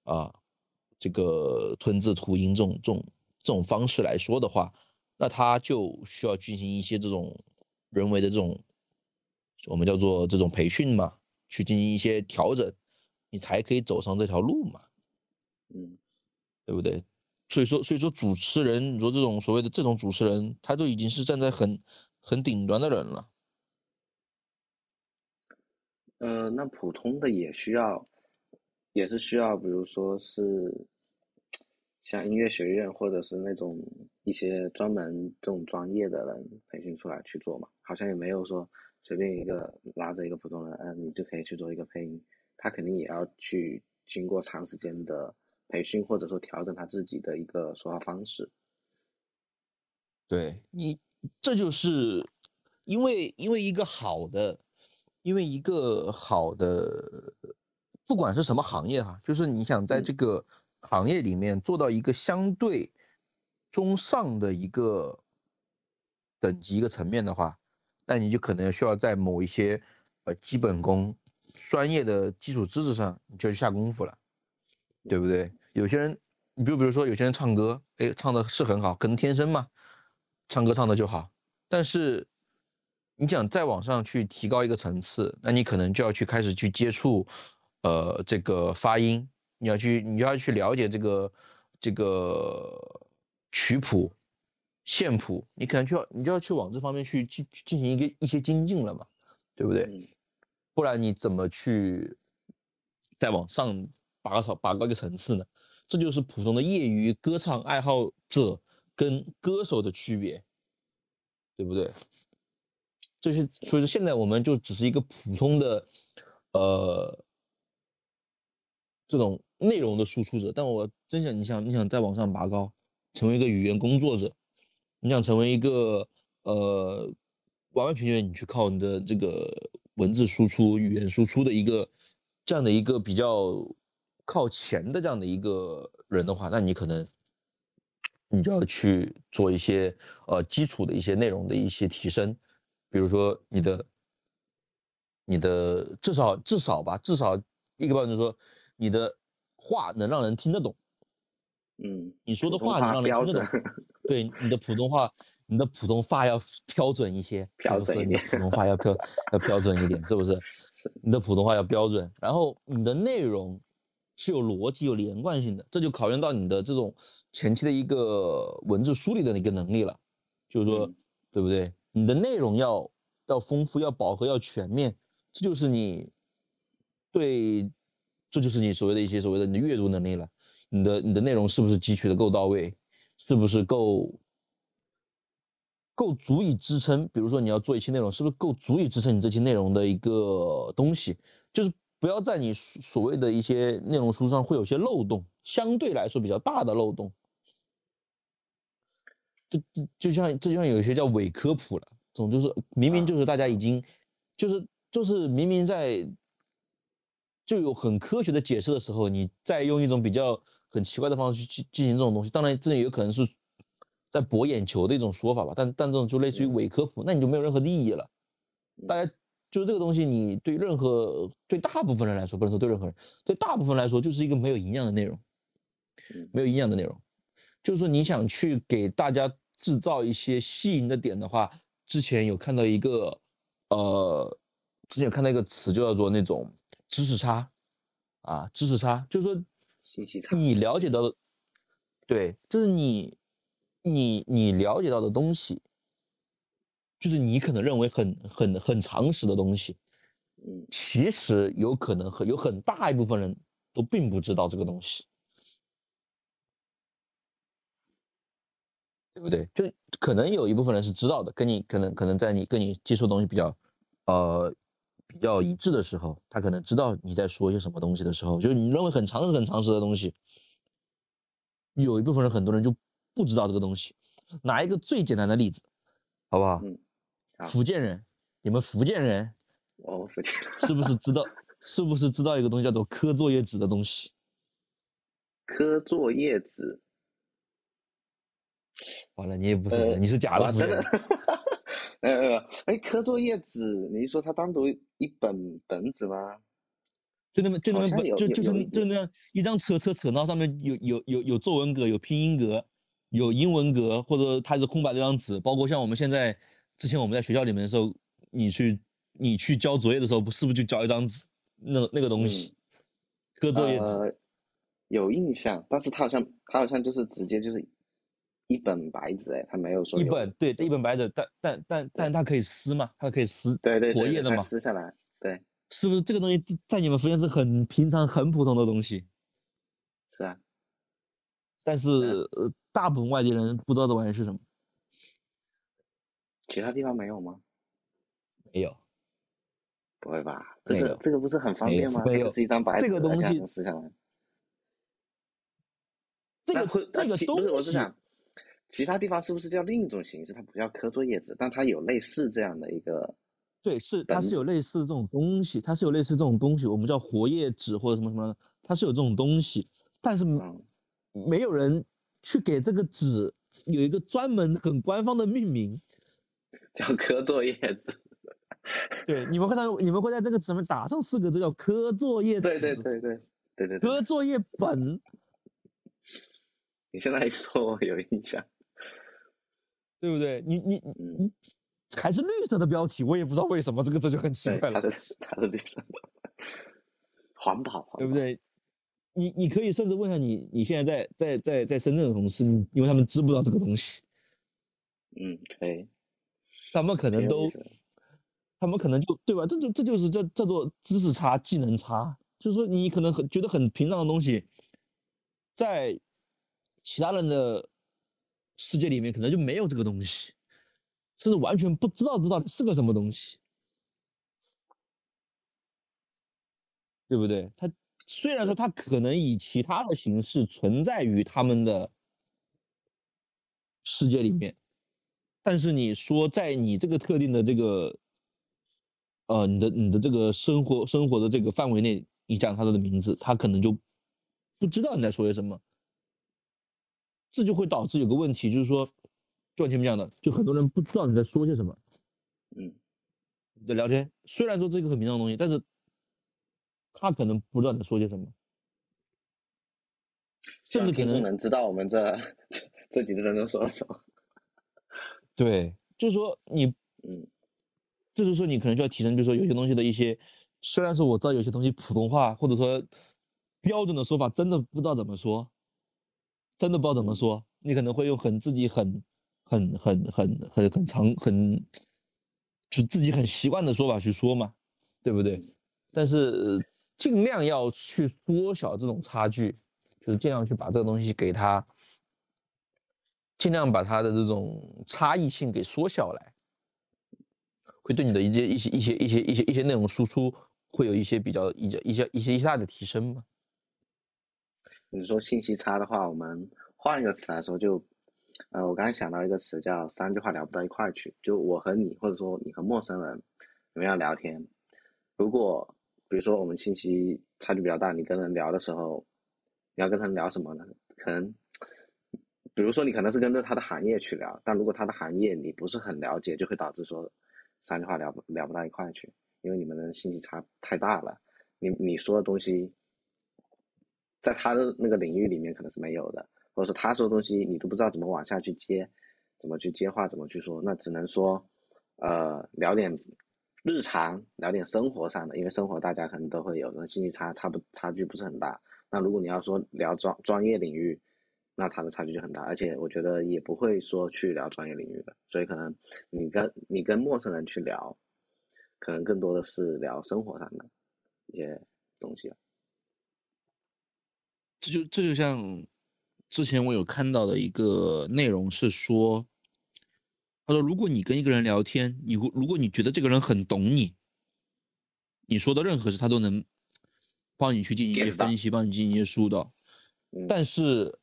啊，这个吞字吐音这种这种这种方式来说的话，那他就需要进行一些这种人为的这种我们叫做这种培训嘛，去进行一些调整，你才可以走上这条路嘛，嗯，对不对？所以说，所以说主持人，你说这种所谓的这种主持人，他都已经是站在很很顶端的人了。呃，那普通的也需要，也是需要，比如说是像音乐学院或者是那种一些专门这种专业的人培训出来去做嘛，好像也没有说随便一个拉着一个普通人，嗯，你就可以去做一个配音，他肯定也要去经过长时间的培训或者说调整他自己的一个说话方式。对你，这就是因为因为一个好的。因为一个好的，不管是什么行业哈，就是你想在这个行业里面做到一个相对中上的一个等级一个层面的话，那你就可能需要在某一些呃基本功、专业的基础知识上，你就去下功夫了，对不对？有些人，你比如比如说有些人唱歌，哎，唱的是很好，可能天生嘛，唱歌唱的就好，但是你想再往上去提高一个层次，那你可能就要去开始去接触，呃，这个发音，你要去你要去了解这个这个曲谱。线谱，你可能就要你就要去往这方面去进进行一个一些精进了嘛，对不对？不然你怎么去再往上拔高拔高一个层次呢？这就是普通的业余歌唱爱好者跟歌手的区别，对不对？这些所以说现在我们就只是一个普通的呃这种内容的输出者，但我真想你想你想再往上拔高，成为一个语言工作者。你想成为一个呃，完完全全你去靠你的这个文字输出、语言输出的一个这样的一个比较靠前的这样的一个人的话，那你可能你就要去做一些呃基础的一些内容的一些提升，比如说你的你的至少至少吧，至少一个标准说你的话能让人听得懂。嗯，你说的话能让人听得懂。对，你的普通话，你的普通话要标准一些，标准一点。普通话要标 [laughs] 要标准一点，是不是？[laughs] 是。你的普通话要标准，然后你的内容是有逻辑、有连贯性的，这就考验到你的这种前期的一个文字梳理的一个能力了。就是说，对不对？你的内容要要丰富、要饱和、要全面，这就是你对，这就是你所谓的一些所谓的你的阅读能力了。你的你的内容是不是汲取的够到位？是不是够够足以支撑？比如说你要做一期内容，是不是够足以支撑你这期内容的一个东西？就是不要在你所谓的一些内容书上会有些漏洞，相对来说比较大的漏洞。就就像这就像有一些叫伪科普了，这种就是明明就是大家已经就是就是明明在就有很科学的解释的时候，你再用一种比较。很奇怪的方式去去进行这种东西，当然这也有可能是在博眼球的一种说法吧，但但这种就类似于伪科普，那你就没有任何意义了。大家就是这个东西，你对任何对大部分人来说，不能说对任何人，对大部分来说就是一个没有营养的内容，没有营养的内容。就是说你想去给大家制造一些吸引的点的话，之前有看到一个呃，之前有看到一个词就叫做那种知识差啊，知识差，就是说。信息差，你了解到的，对，就是你，你你了解到的东西，就是你可能认为很很很常识的东西，嗯，其实有可能很有很大一部分人都并不知道这个东西，对不对？就可能有一部分人是知道的，跟你可能可能在你跟你接触的东西比较，呃。比较一致的时候，他可能知道你在说一些什么东西的时候，就是你认为很常识、很常识的东西，有一部分人，很多人就不知道这个东西。拿一个最简单的例子，好不好？嗯。福建人，你们福建人，哦，福建是不是知道？[laughs] 是不是知道一个东西叫做磕作业纸的东西？磕作业纸。完了，你也不是，你是假的福建人。[laughs] 呃，哎，磕作业纸，你是说它单独一本本子吗？就那么就那么本，就就是就那样一张扯扯扯，然后上面有有有有作文格，有拼音格，有英文格，或者它是空白的张纸。包括像我们现在之前我们在学校里面的时候，你去你去交作业的时候，不是不是就交一张纸，那那个东西，刻作业纸。有印象，但是它好像它好像就是直接就是。一本白纸，哎，他没有说一本，对，一本白纸，但但但但它可以撕嘛，它可以撕，对对活页的嘛，撕下来，对，是不是这个东西在你们福建是很平常、很普通的东西？是啊，但是呃，大部分外地人不知道这玩意是什么。其他地方没有吗？没有，不会吧？这个这个不是很方便吗？没有，是一张白纸，这个东西撕下来。这个这个东西，我是想。其他地方是不是叫另一种形式？它不叫刻作业纸，但它有类似这样的一个。对，是它是有类似这种东西，它是有类似这种东西，我们叫活页纸或者什么什么，它是有这种东西，但是没有人去给这个纸有一个专门很官方的命名，[laughs] 叫科作业纸。对，你们会在你们会在这个纸上面打上四个字叫科作业对对对对对对。科作业本。你现在一说，我有印象，对不对？你你你还是绿色的标题，我也不知道为什么这个这就很奇怪了。它是它是绿色的，环保，对不对？你你可以甚至问一下你你现在在在在在深圳的同事，因为他们知不知道这个东西。嗯，可以。他们可能都，他们可能就对吧？这就这就是叫叫做知识差、技能差。就是说，你可能很觉得很平常的东西，在其他人的世界里面可能就没有这个东西，甚至完全不知道这到底是个什么东西，对不对？他虽然说他可能以其他的形式存在于他们的世界里面。但是你说在你这个特定的这个，呃，你的你的这个生活生活的这个范围内，你讲他的名字，他可能就不知道你在说些什么，这就会导致有个问题，就是说，就像前面讲的，就很多人不知道你在说些什么，嗯，的聊天虽然说这个很平常的东西，但是他可能不知道你在说些什么，甚至可能能知道我们这这几个人都说了什么。[laughs] 对，就是说你，嗯，这就是说你可能就要提升，就是说有些东西的一些，虽然说我知道有些东西普通话或者说标准的说法真的不知道怎么说，真的不知道怎么说，你可能会用很自己很很很很很很长很就自己很习惯的说法去说嘛，对不对？但是尽量要去缩小这种差距，就是尽量去把这个东西给它。尽量把它的这种差异性给缩小来，会对你的一些一些一些一些一些一些内容输出会有一些比较一些一些一些一大的提升嘛？你说信息差的话，我们换一个词来说，就呃，我刚才想到一个词叫三句话聊不到一块去。就我和你，或者说你和陌生人，你们要聊天，如果比如说我们信息差距比较大，你跟人聊的时候，你要跟他聊什么呢？可能。比如说，你可能是跟着他的行业去聊，但如果他的行业你不是很了解，就会导致说三句话聊不聊不到一块去，因为你们的信息差太大了。你你说的东西，在他的那个领域里面可能是没有的，或者说他说的东西你都不知道怎么往下去接，怎么去接话，怎么去说，那只能说，呃，聊点日常，聊点生活上的，因为生活大家可能都会有，那信息差差不差距不是很大。那如果你要说聊专专业领域，那他的差距就很大，而且我觉得也不会说去聊专业领域的，所以可能你跟你跟陌生人去聊，可能更多的是聊生活上的一些东西这就这就像之前我有看到的一个内容是说，他说如果你跟一个人聊天，你如果你觉得这个人很懂你，你说的任何事他都能帮你去进行一些分析，帮你进行一些疏导，但是。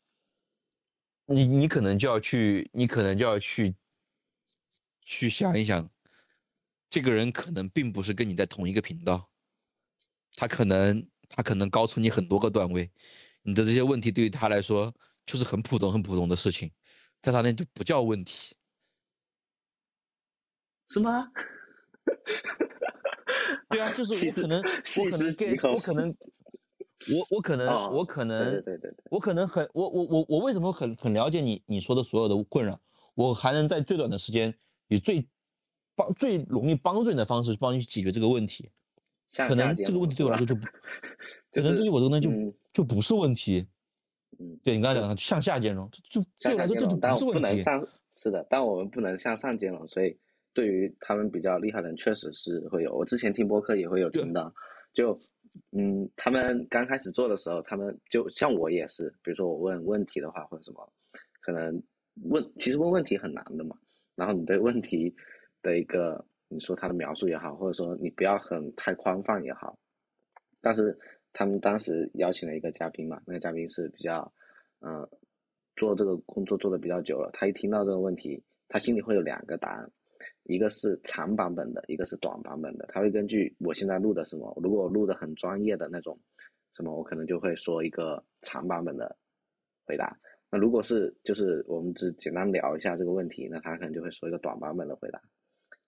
你你可能就要去，你可能就要去，去想一想，这个人可能并不是跟你在同一个频道，他可能他可能高出你很多个段位，你的这些问题对于他来说就是很普通很普通的事情，在他那就不叫问题，是吗？[laughs] 对啊，就是我可能我可能我可能。我我可能我可能对对对对，我可能很我我我我为什么很很了解你你说的所有的困扰，我还能在最短的时间以最帮最容易帮助你的方式帮你去解决这个问题，可能这个问题对我来说就不，[laughs] 可能对于我这个人就就不是问题，嗯，对你刚才讲的向下兼容，就对我来说这就不是问题，上是的，但我们不能向上兼容，所以对于他们比较厉害的人确实是会有，我之前听播客也会有听到。就，嗯，他们刚开始做的时候，他们就像我也是，比如说我问问题的话或者什么，可能问其实问问题很难的嘛。然后你对问题的一个你说他的描述也好，或者说你不要很太宽泛也好，但是他们当时邀请了一个嘉宾嘛，那个嘉宾是比较，嗯，做这个工作做的比较久了，他一听到这个问题，他心里会有两个答案。一个是长版本的，一个是短版本的。他会根据我现在录的什么，如果我录的很专业的那种，什么我可能就会说一个长版本的回答。那如果是就是我们只简单聊一下这个问题，那他可能就会说一个短版本的回答。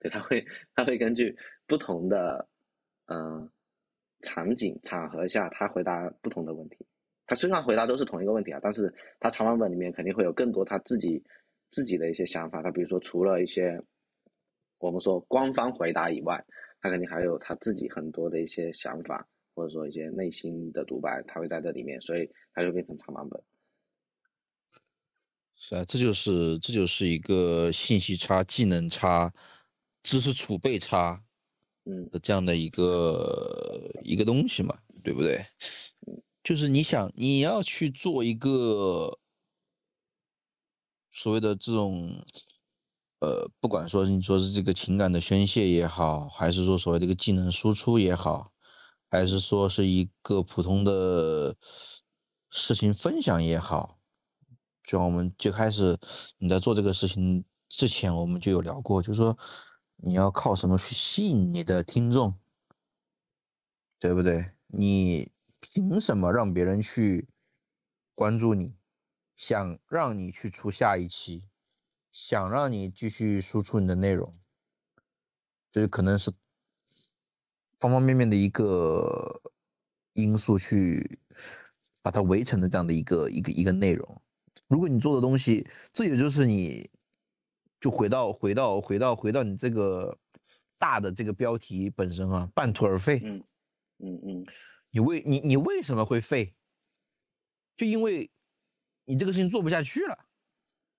对，他会他会根据不同的嗯场景场合下，他回答不同的问题。他虽然回答都是同一个问题啊，但是他长版本里面肯定会有更多他自己自己的一些想法。他比如说除了一些我们说官方回答以外，他肯定还有他自己很多的一些想法，或者说一些内心的独白，他会在这里面，所以他就变成长版本。是啊，这就是这就是一个信息差、技能差、知识储备差，嗯这样的一个一个东西嘛，对不对？就是你想你要去做一个所谓的这种，呃，不管说你说是这个情感的宣泄也好，还是说所谓这个技能输出也好，还是说是一个普通的事情分享也好，就像我们最开始你在做这个事情之前，我们就有聊过，就是说你要靠什么去吸引你的听众，对不对？你凭什么让别人去关注你？想让你去出下一期，想让你继续输出你的内容，这可能是方方面面的一个因素去把它围成的这样的一个一个一个内容。如果你做的东西，这也就是你，就回到回到回到回到你这个大的这个标题本身啊，半途而废。嗯嗯嗯你为你你为什么会废？就因为你这个事情做不下去了，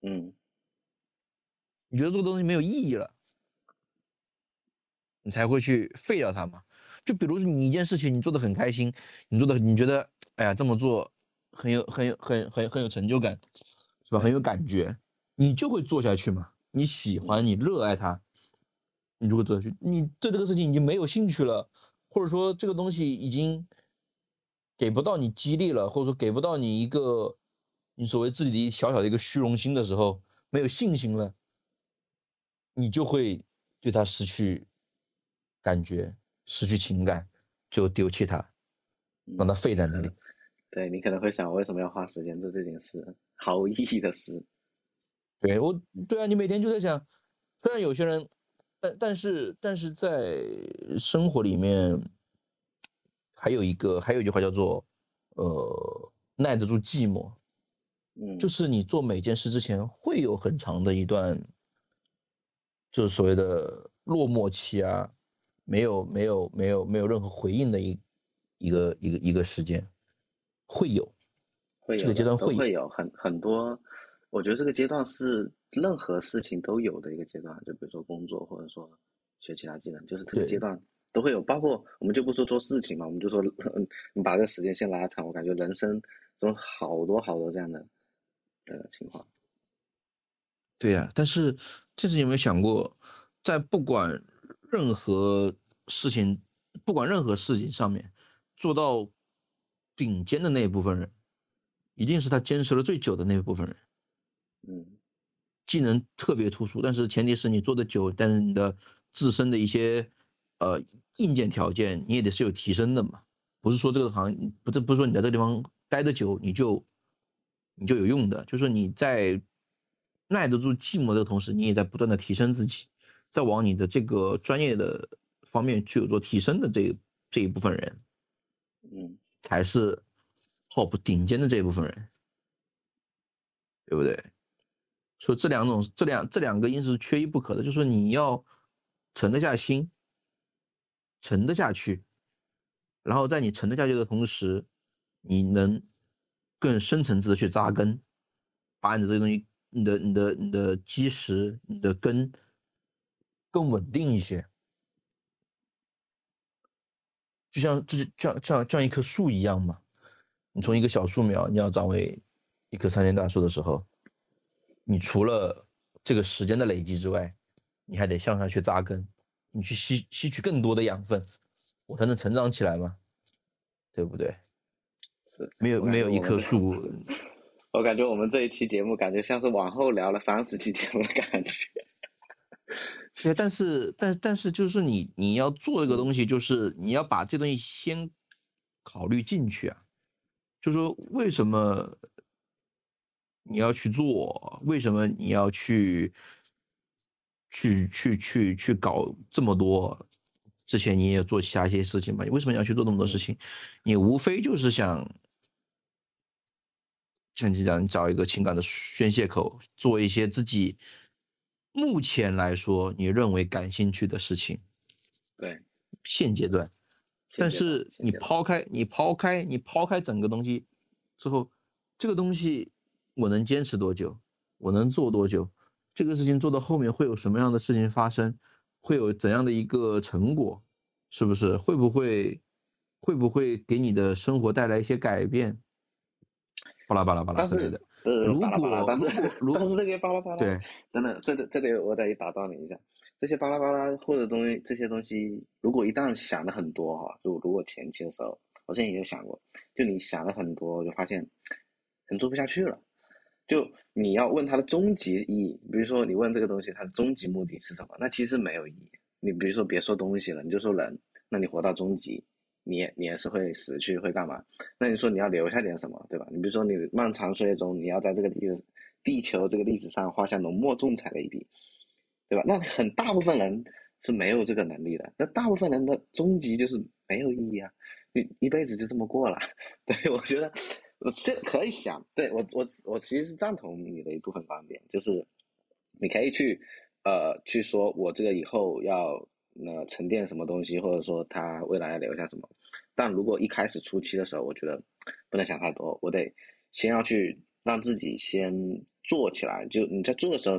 嗯你觉得这个东西没有意义了，你才会去废掉它嘛。就比如说你一件事情你做的很开心，你做的你觉得哎呀这么做很有很有很很很有成就感，是吧？很有感觉，你就会做下去嘛。你喜欢你热爱它，你如果做下去。你对这个事情已经没有兴趣了，或者说这个东西已经给不到你激励了，或者说给不到你一个你所谓自己的小小的一个虚荣心的时候，没有信心了，你就会对它失去感觉，失去情感，就丢弃它，让它废在那里。对你可能会想，为什么要花时间做这件事，毫无意义的事？对我，对啊，你每天就在想，虽然有些人，但但是但是在生活里面，还有一个还有一句话叫做，呃，耐得住寂寞，嗯，就是你做每件事之前会有很长的一段，就是所谓的落寞期啊，没有没有没有没有任何回应的一一个一个一个时间，会有，会有这个阶段会有会有很很多。我觉得这个阶段是任何事情都有的一个阶段，就比如说工作，或者说学其他技能，就是这个阶段都会有。包括我们就不说做事情嘛，我们就说，嗯，[laughs] 你把这个时间线拉长，我感觉人生中好多好多这样的呃情况。对呀、但是这次有没有想过，在不管任何事情，不管任何事情上面，做到顶尖的那一部分人，一定是他坚持了最久的那一部分人。嗯。技能特别突出，但是前提是你做的久，但是你的自身的一些呃硬件条件你也得是有提升的嘛，不是说这个行不是不是说你在这个地方待的久你就你就有用的，就是说你在耐得住寂寞的同时，你也在不断的提升自己，在往你的这个专业的方面去有做提升的这这一部分人，嗯。才是 top 顶尖的这一部分人，对不对？所以这两种这两这两个因素是缺一不可的，就是说你要沉得下心，沉得下去，然后在你沉得下去的同时，你能更深层次的去扎根，把你的这个东西，你的你的你的基石、你的根更稳定一些，就像这就像像像一棵树一样嘛，你从一个小树苗，你要长为一棵参天大树的时候，你除了这个时间的累积之外，你还得向上去扎根，你去吸吸取更多的养分，我才能成长起来嘛，对不对？是没有没有一棵树，[laughs] 我感觉我们这一期节目感觉像是往后聊了三十期节目的感觉。[laughs] 对，但是但但是就是你你要做这个东西，就是你要把这东西先考虑进去啊，就说为什么你要去做，为什么你要去去去去去搞这么多？之前你也做其他一些事情嘛？你为什么要去做那么多事情？你无非就是想，像你讲，找一个情感的宣泄口，做一些自己目前来说你认为感兴趣的事情。对，现阶段。但是你抛开你抛开你抛开整个东西之后，这个东西我能坚持多久？我能做多久？这个事情做到后面会有什么样的事情发生？会有怎样的一个成果？是不是？会不会会不会给你的生活带来一些改变？巴拉巴拉巴拉之类的。如果但是但是这些巴拉巴拉，对，等等，这这得我得打断你一下。这些巴拉巴拉或者东西，这些东西，如果一旦想的很多哈，就如果前期的时候，我之前也有想过，就你想的很多，就发现可能做不下去了。就你要问它的终极意义，比如说你问这个东西它的终极目的是什么，那其实没有意义。你比如说别说东西了，你就说人，那你活到终极，你也你也是会死去，会干嘛？那你说你要留下点什么，对吧？你比如说你漫长岁月中，你要在这个地地球这个历史上画下浓墨重彩的一笔。对吧？那很大部分人是没有这个能力的。那大部分人的终极就是没有意义啊！你一辈子就这么过了。[laughs] 对我觉得，我这可以想，对我我我其实是赞同你的一部分观点，就是你可以去呃去说我这个以后要呃沉淀什么东西，或者说他未来要留下什么。但如果一开始初期的时候，我觉得不能想太多，我得先要去让自己先做起来。就你在做的时候。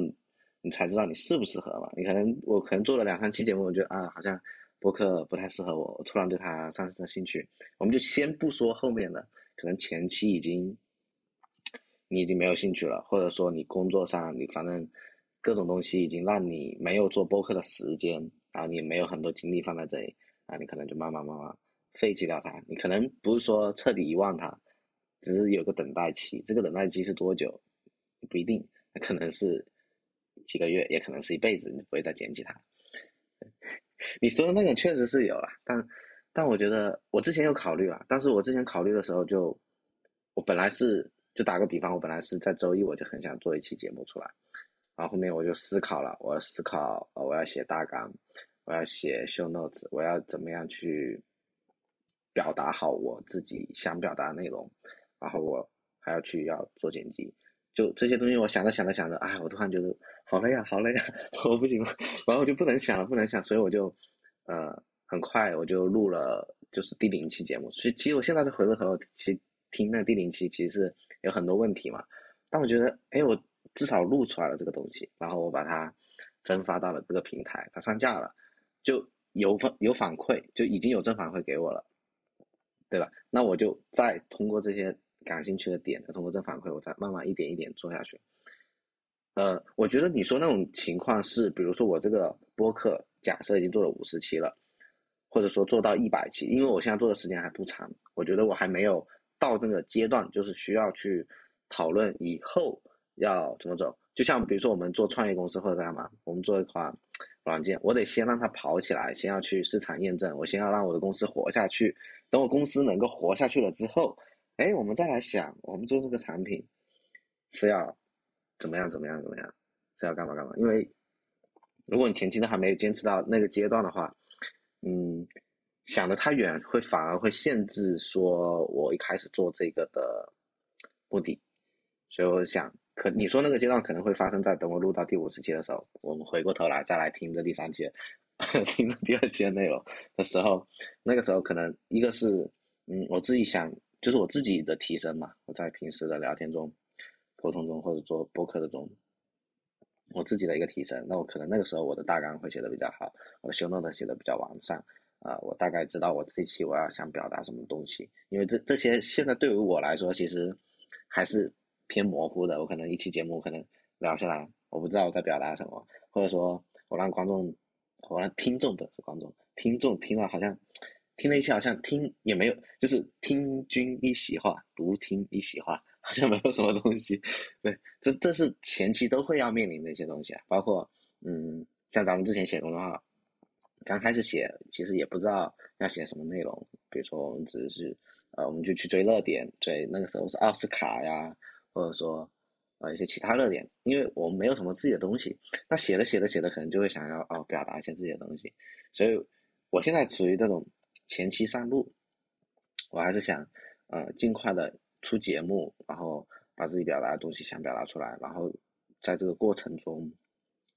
你才知道你适不适合嘛？你可能我可能做了两三期节目，我觉得啊，好像播客不太适合我，我突然对它产生了兴趣。我们就先不说后面的，可能前期已经你已经没有兴趣了，或者说你工作上你反正各种东西已经让你没有做播客的时间，然后你没有很多精力放在这里，啊，你可能就慢慢慢慢废弃掉它。你可能不是说彻底遗忘它，只是有个等待期。这个等待期是多久？不一定，可能是。几个月也可能是一辈子，你不会再捡起它。你说的那种确实是有了，但但我觉得我之前有考虑了，但是我之前考虑的时候就，我本来是就打个比方，我本来是在周一我就很想做一期节目出来，然后后面我就思考了，我思考，我要写大纲，我要写 show notes，我要怎么样去表达好我自己想表达的内容，然后我还要去要做剪辑。就这些东西，我想着想着想着，哎，我突然觉得好累呀，好累呀，[laughs] 我不行了，然后我就不能想了，不能想，所以我就，呃，很快我就录了，就是第零期节目。所以其实我现在再回过头，其听那第零期，其实是有很多问题嘛。但我觉得，哎，我至少录出来了这个东西，然后我把它分发到了各个平台，它上架了，就有反有反馈，就已经有正反馈给我了，对吧？那我就再通过这些。感兴趣的点，再通过正反馈，我再慢慢一点一点做下去。呃，我觉得你说那种情况是，比如说我这个播客假设已经做了五十期了，或者说做到一百期，因为我现在做的时间还不长，我觉得我还没有到那个阶段，就是需要去讨论以后要怎么走。就像比如说我们做创业公司或者干嘛，我们做一款软件，我得先让它跑起来，先要去市场验证，我先要让我的公司活下去。等我公司能够活下去了之后。哎，我们再来想，我们做这个产品是要怎么样怎么样怎么样，是要干嘛干嘛？因为如果你前期都还没有坚持到那个阶段的话，嗯，想的太远，会反而会限制说我一开始做这个的目的。所以我想，可你说那个阶段可能会发生在等我录到第五十期的时候，我们回过头来再来听这第三期，[laughs] 听这第二期的内容的时候，那个时候可能一个是，嗯，我自己想。就是我自己的提升嘛，我在平时的聊天中、沟通中或者做播客的中，我自己的一个提升。那我可能那个时候我的大纲会写的比较好，我的修 note 写的比较完善，啊，我大概知道我这期我要想表达什么东西。因为这这些现在对于我来说，其实还是偏模糊的。我可能一期节目可能聊下来，我不知道我在表达什么，或者说我让观众，我让听众的观众，听众听了好像。听了一下，好像听也没有，就是听君一席话，独听一席话，好像没有什么东西。对，这这是前期都会要面临的一些东西啊，包括嗯，像咱们之前写公众号，刚开始写其实也不知道要写什么内容，比如说我们只是呃，我们就去追热点，追那个时候是奥斯卡呀，或者说呃一些其他热点，因为我们没有什么自己的东西，那写着写着写着可能就会想要哦表达一些自己的东西，所以我现在处于这种前期上路，我还是想呃尽快的出节目，然后把自己表达的东西想表达出来，然后在这个过程中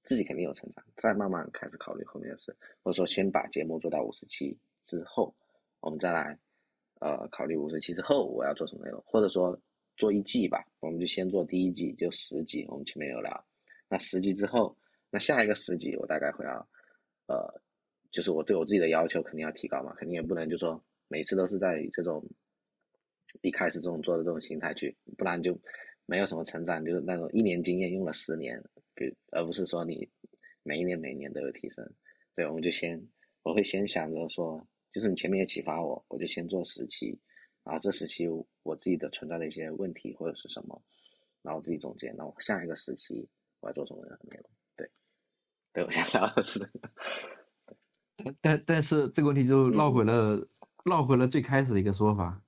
自己肯定有成长，再慢慢开始考虑后面的事，或者说先把节目做到五十期之后，我们再来。呃，考虑五十期之后我要做什么内容，或者说做一季吧，我们就先做第一季，就十集。我们前面有聊，那十集之后，那下一个十集我大概会要，呃，就是我对我自己的要求肯定要提高嘛，肯定也不能就说每次都是在这种一开始这种做的这种心态去，不然就没有什么成长，就是那种一年经验用了十年，比而不是说你每一年每一年都有提升。对，我们就先我会先想着说。就是你前面也启发我，我就先做十期，然后这十期我自己的存在的一些问题或者是什么，然后自己总结，那我下一个时期我要做什么样的内容？对，对我想聊的是，[laughs] 但但但是这个问题就绕回了绕回了最开始的一个说法，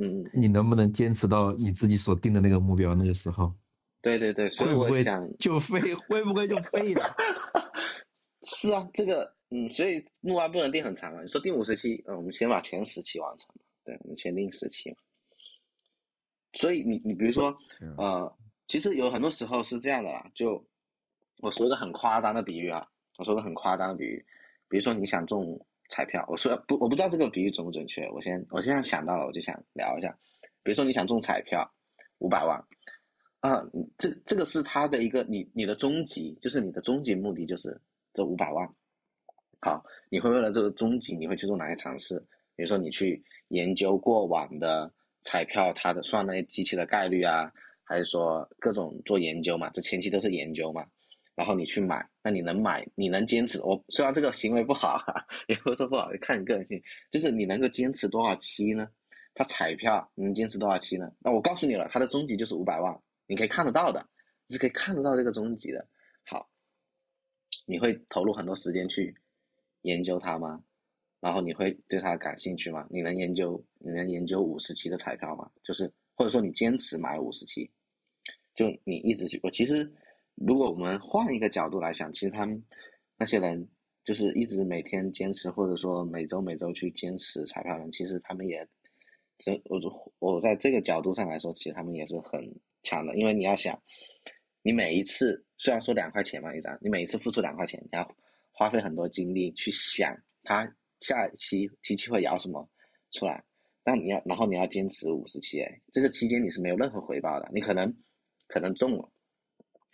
嗯，你能不能坚持到你自己所定的那个目标那个时候？对对对，会不会就废？[laughs] 会不会就废了？[laughs] 是啊，这个。嗯，所以目标不能定很长啊。你说定五十期，嗯，我们先把前十期完成对，我们先定十期嘛。所以你你比如说，呃，其实有很多时候是这样的啦。就我说一个很夸张的比喻啊，我说个很夸张的比喻，比如说你想中彩票，我说不，我不知道这个比喻准不准确。我先我现在想到了，我就想聊一下。比如说你想中彩票五百万，啊，这这个是他的一个你你的终极，就是你的终极目的就是这五百万。好，你会为了这个终极，你会去做哪些尝试？比如说，你去研究过往的彩票，它的算那些机器的概率啊，还是说各种做研究嘛？这前期都是研究嘛。然后你去买，那你能买？你能坚持？我虽然这个行为不好，也不是说不好，看你个人性。就是你能够坚持多少期呢？它彩票能坚持多少期呢？那我告诉你了，它的终极就是五百万，你可以看得到的，是可以看得到这个终极的。好，你会投入很多时间去。研究它吗？然后你会对它感兴趣吗？你能研究你能研究五十期的彩票吗？就是或者说你坚持买五十期，就你一直去。我其实如果我们换一个角度来想，其实他们那些人就是一直每天坚持，或者说每周每周去坚持彩票人，其实他们也这我我在这个角度上来说，其实他们也是很强的。因为你要想，你每一次虽然说两块钱嘛一张，你每一次付出两块钱，你要。花费很多精力去想他下一期机器会摇什么出来，那你要，然后你要坚持五十期，哎，这个期间你是没有任何回报的，你可能可能中了，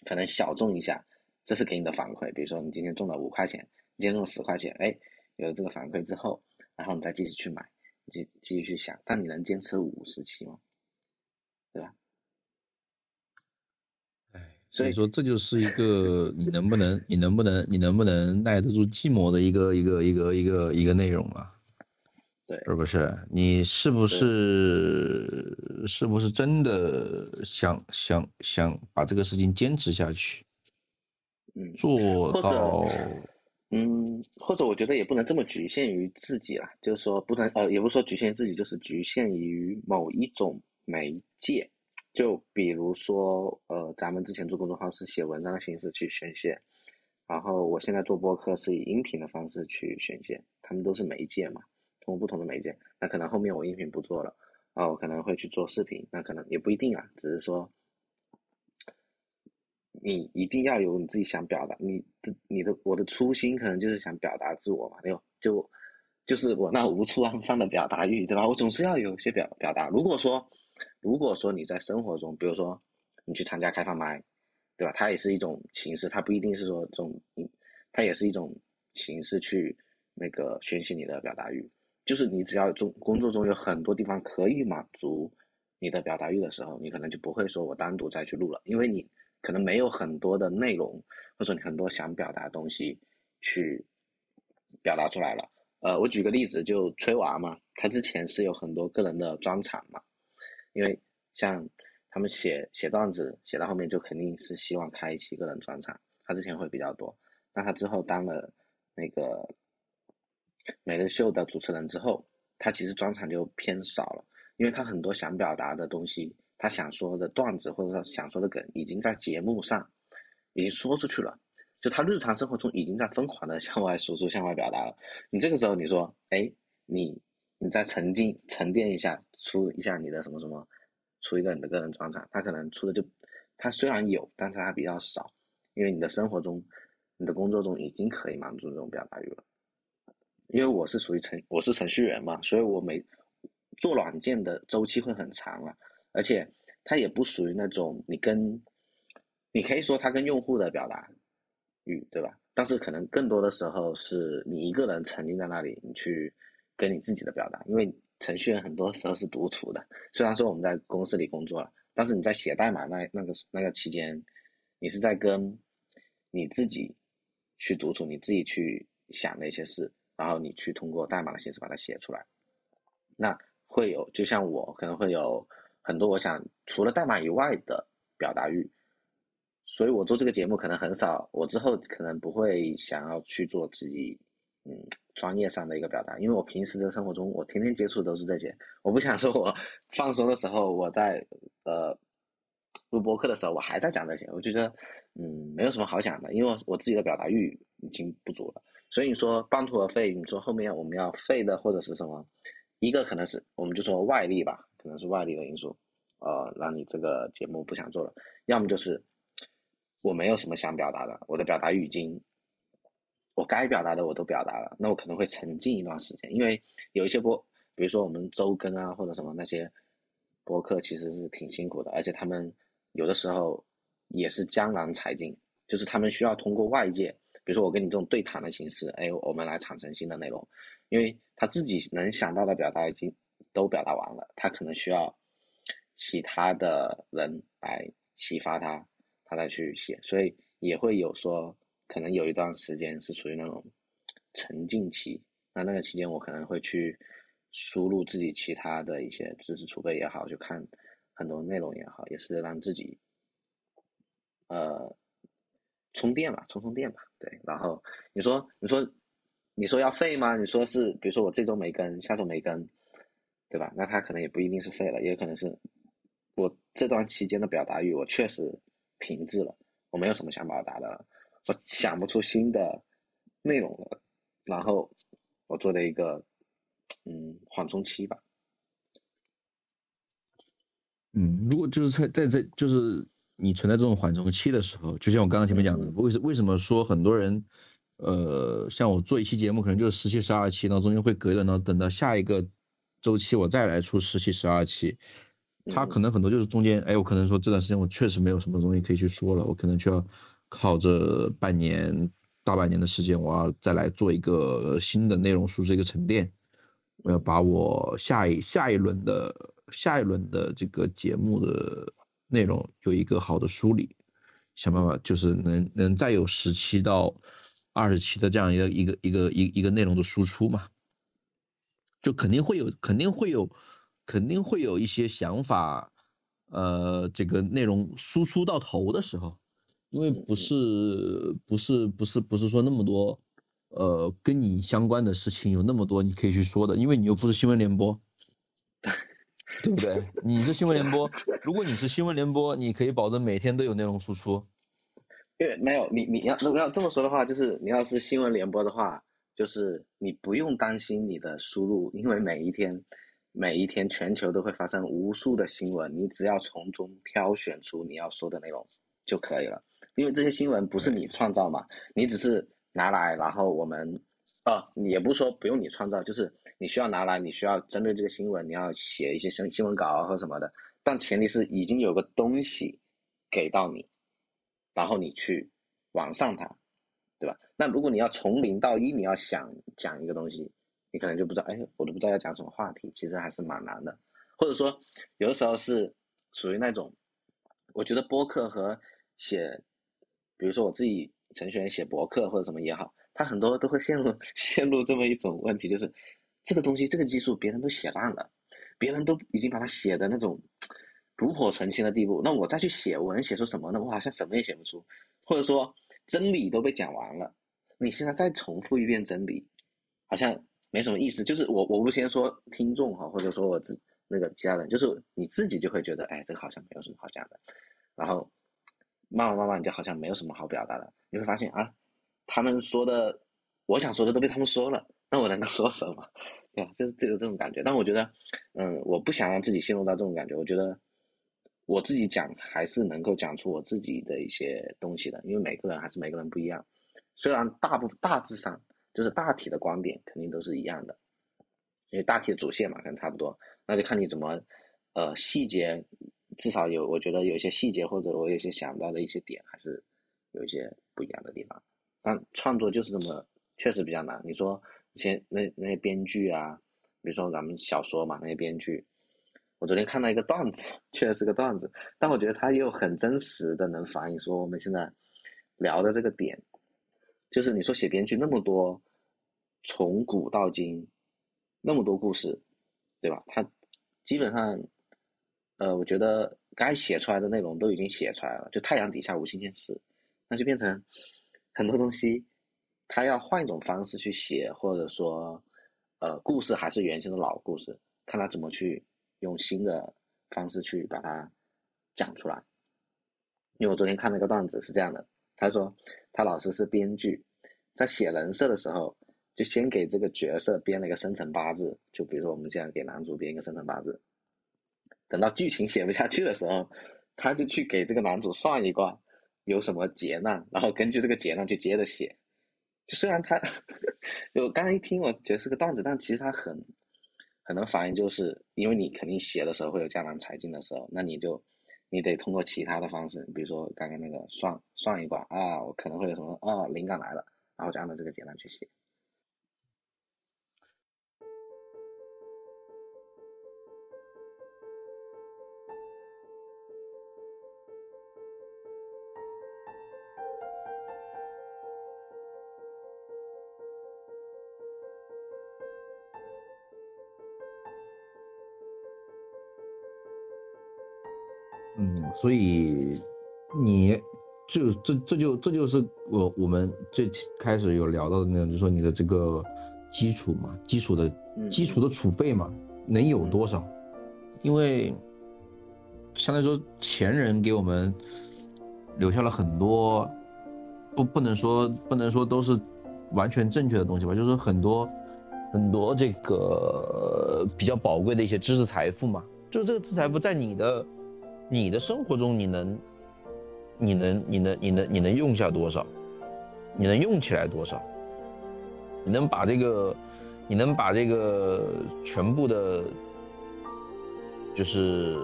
可能小中一下，这是给你的反馈，比如说你今天中了五块钱，今天中了十块钱，哎，有了这个反馈之后，然后你再继续去买，继继续去想，但你能坚持五十期吗？对吧？所以说，这就是一个 [laughs] 你能不能、你能不能、你能不能耐得住寂寞的一个、一个、一个、一个、一个内容嘛？对，是不是？你是不是是不是真的想想想把这个事情坚持下去？嗯，做到，嗯，或者我觉得也不能这么局限于自己啦，就是说不能呃，也不是说局限于自己，就是局限于某一种媒介。就比如说，呃，咱们之前做公众号是写文章的形式去宣泄，然后我现在做播客是以音频的方式去宣泄，他们都是媒介嘛，通过不同的媒介，那可能后面我音频不做了，啊，我可能会去做视频，那可能也不一定啊，只是说，你一定要有你自己想表达，你的你的我的初心可能就是想表达自我嘛，没有，就就是我那无处安放的表达欲，对吧？我总是要有一些表表达，如果说。如果说你在生活中，比如说你去参加开放麦，对吧？它也是一种形式，它不一定是说这种，它也是一种形式去那个宣泄你的表达欲。就是你只要中工作中有很多地方可以满足你的表达欲的时候，你可能就不会说我单独再去录了，因为你可能没有很多的内容，或者你很多想表达的东西去表达出来了。呃，我举个例子，就吹娃嘛，他之前是有很多个人的专场嘛。因为像他们写写段子写到后面就肯定是希望开一期个人专场，他之前会比较多，那他之后当了那个每日秀的主持人之后，他其实专场就偏少了，因为他很多想表达的东西他想说的段子或者说想说的梗，已经在节目上已经说出去了，就他日常生活中已经在疯狂的 [laughs] 向外输出、向外表达了。你这个时候你说，哎，你你再沉浸沉淀一下，出一下你的什么什么，出一个你的个人专场，他可能出的就，他虽然有，但是他比较少，因为你的生活中、你的工作中已经可以满足这种表达欲了。因为我是属于程我是程序员嘛，所以我每做软件的周期会很长啊，而且它也不属于那种你跟，你可以说它跟用户的表达语，对吧？但是可能更多的时候是你一个人沉浸在那里，你去跟你自己的表达。因为程序员很多时候是独处的，虽然说我们在公司里工作了，但是你在写代码那那个那个期间，你是在跟你自己去独处，你自己去想那些事。然后你去通过代码的形式把它写出来，那会有就像我可能会有很多我想除了代码以外的表达欲，所以我做这个节目可能很少，我之后可能不会想要去做自己嗯专业上的一个表达，因为我平时的生活中我天天接触都是这些，我不想说我 [laughs] 放松的时候我在呃录播课的时候我还在讲这些，我觉得嗯没有什么好讲的，因为我自己的表达欲已经不足了。所以你说半途而废，你说后面我们要废的或者是什么？一个可能是我们就说外力吧，可能是外力的因素，呃，让你这个节目不想做了。要么就是我没有什么想表达的，我的表达语境，我该表达的我都表达了，那我可能会沉浸一段时间。因为有一些播，比如说我们周更啊或者什么那些播客，其实是挺辛苦的，而且他们有的时候也是江郎才尽，就是他们需要通过外界。比如说我跟你这种对谈的形式，哎，我们来产生新的内容，因为他自己能想到的表达已经都表达完了，他可能需要其他的人来启发他，他再去写，所以也会有说，可能有一段时间是属于那种沉浸期，那那个期间我可能会去输入自己其他的一些知识储备也好，去看很多内容也好，也是让自己，呃。充电吧，充充电吧，对。然后你说，你说，你说要废吗？你说是，比如说我这周没更，下周没更，对吧？那他可能也不一定是废了，也可能是我这段期间的表达欲我确实停滞了，我没有什么想表达的了，我想不出新的内容了。然后我做了一个嗯缓冲期吧。嗯，如果就是在在在就是。你存在这种缓冲期的时候，就像我刚刚前面讲的，为什为什么说很多人，呃，像我做一期节目，可能就是十期、十二期，然后中间会隔一段，然后等到下一个周期我再来出十期、十二期，他可能很多就是中间，哎，我可能说这段时间我确实没有什么东西可以去说了，我可能就要靠着半年、大半年的时间，我要再来做一个新的内容输出一个沉淀，我要把我下一下一轮的下一轮的这个节目的。内容有一个好的梳理，想办法就是能能再有十期到二十期的这样一个一个一个一一个内容的输出嘛，就肯定会有肯定会有肯定会有一些想法，呃，这个内容输出到头的时候，因为不是不是不是不是说那么多，呃，跟你相关的事情有那么多你可以去说的，因为你又不是新闻联播。[laughs] 对不对？你是新闻联播，如果你是新闻联播，你可以保证每天都有内容输出。因为没有你，你要如果要这么说的话，就是你要是新闻联播的话，就是你不用担心你的输入，因为每一天，每一天全球都会发生无数的新闻，你只要从中挑选出你要说的内容就可以了。因为这些新闻不是你创造嘛，你只是拿来，然后我们。哦，也不是说不用你创造，就是你需要拿来，你需要针对这个新闻，你要写一些新新闻稿啊或什么的。但前提是已经有个东西给到你，然后你去往上它，对吧？那如果你要从零到一，你要想讲一个东西，你可能就不知道，哎，我都不知道要讲什么话题，其实还是蛮难的。或者说，有的时候是属于那种，我觉得播客和写，比如说我自己程序员写博客或者什么也好。他很多都会陷入 [laughs] 陷入这么一种问题，就是这个东西这个技术别人都写烂了，别人都已经把它写的那种炉火纯青的地步，那我再去写，我能写出什么呢？我好像什么也写不出，或者说真理都被讲完了，你现在再重复一遍真理，好像没什么意思。就是我我不先说听众哈，或者说我自那个其他人，就是你自己就会觉得，哎，这个好像没有什么好讲的，然后慢慢慢慢你就好像没有什么好表达的，你会发现啊，他们说的，我想说的都被他们说了，那我能够 [laughs] 说什么？对吧？就是这个这种感觉。但我觉得，嗯，我不想让自己陷入到这种感觉。我觉得我自己讲还是能够讲出我自己的一些东西的，因为每个人还是每个人不一样。虽然大部大致上就是大体的观点肯定都是一样的，因为大体的主线嘛，可能差不多。那就看你怎么，呃，细节至少有，我觉得有些细节或者我有些想到的一些点，还是有一些不一样的地方。但创作就是这么，确实比较难。你说。以前那那些编剧啊，比如说咱们小说嘛，那些编剧，我昨天看到一个段子，[laughs] 确实是个段子，但我觉得它又很真实的能反映说我们现在聊的这个点，就是你说写编剧那么多，从古到今那么多故事，对吧？他基本上，呃，我觉得该写出来的内容都已经写出来了，就太阳底下无新鲜事，那就变成很多东西。他要换一种方式去写，或者说，呃，故事还是原先的老故事，看他怎么去用新的方式去把它讲出来。因为我昨天看了一个段子是这样的，他说他老师是编剧，在写人设的时候，就先给这个角色编了一个生辰八字，就比如说我们现在给男主编一个生辰八字，等到剧情写不下去的时候，他就去给这个男主算一卦，有什么劫难，然后根据这个劫难去接着写。就虽然他，我刚才一听，我觉得是个段子，但其实他很，很能反映，就是因为你肯定写的时候会有江南财经的时候，那你就，你得通过其他的方式，比如说刚刚那个算算一卦啊，我可能会有什么啊灵感来了，然后就按照这个劫难去写。所以，你就这这就这就是我我们最开始有聊到的那种，就是说你的这个基础嘛，基础的基础的储备嘛，能有多少？因为相对来说，前人给我们留下了很多，不不能说不能说都是完全正确的东西吧，就是很多很多这个比较宝贵的一些知识财富嘛，就是这个知识财富在你的。你的生活中，你能，你能，你能，你能，你能用下多少？你能用起来多少？你能把这个，你能把这个全部的，就是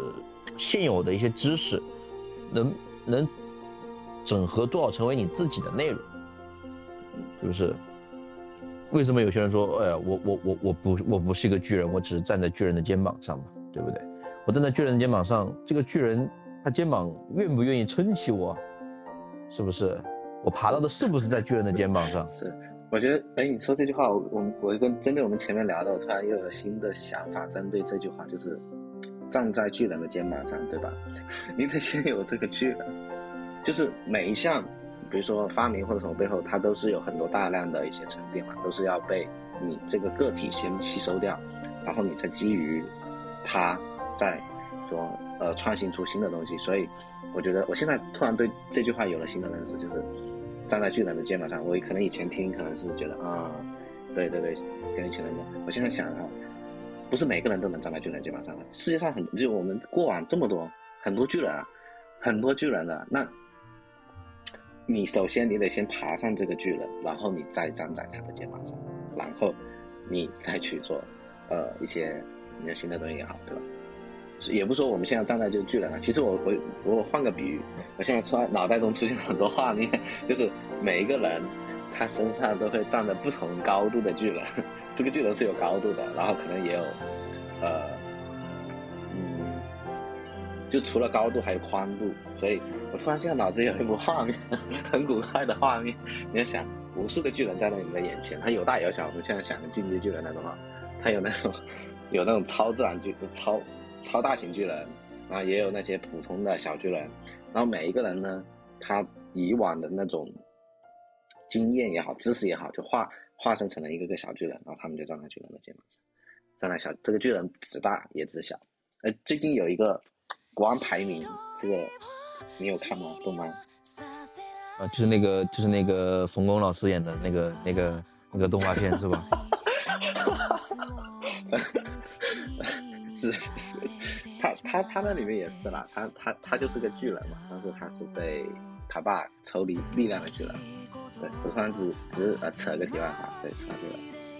现有的一些知识，能能整合多少成为你自己的内容？是不是？为什么有些人说，哎呀，我我我我不我不是一个巨人，我只是站在巨人的肩膀上嘛，对不对？我站在巨人肩膀上，这个巨人他肩膀愿不愿意撑起我？是不是？我爬到的是不是在巨人的肩膀上？是，我觉得，哎，你说这句话，我我我跟针对我们前面聊的，我突然又有了新的想法。针对这句话，就是站在巨人的肩膀上，对吧？你得先有这个巨人，就是每一项，比如说发明或者什么背后，它都是有很多大量的一些沉淀嘛，都是要被你这个个体先吸收掉，然后你再基于它。在说呃创新出新的东西，所以我觉得我现在突然对这句话有了新的认识，就是站在巨人的肩膀上。我可能以前听可能是觉得啊，对对对，跟以前的，我现在想啊，不是每个人都能站在巨人肩膀上的。世界上很就我们过往这么多很多巨人啊，很多巨人的，那你首先你得先爬上这个巨人，然后你再站在他的肩膀上，然后你再去做呃一些你的新的东西也好，对吧？也不说我们现在站在就是巨人啊，其实我我我换个比喻，我现在突然脑袋中出现很多画面，就是每一个人他身上都会站着不同高度的巨人，这个巨人是有高度的，然后可能也有，呃，嗯，就除了高度还有宽度，所以我突然现在脑子有一幅画面，[laughs] 很古怪的画面，你要想无数个巨人站在你的眼前，他有大有小，我们现在想的进阶巨人那种啊，他有那种有那种超自然巨超。超大型巨人，然后也有那些普通的小巨人，然后每一个人呢，他以往的那种经验也好，知识也好，就化化身成了一个个小巨人，然后他们就站在巨人的肩膀上，站在小这个巨人只大也只小，呃，最近有一个国王排名，这个你有看吗？动漫？啊，就是那个，就是那个冯巩老师演的那个、那个、那个动画片是吧？[laughs] 是，他他他那里面也是啦，他他他就是个巨人嘛，但是他是被他爸抽离力量的巨人。对，我突然只只是呃扯个题外话，对，扯个。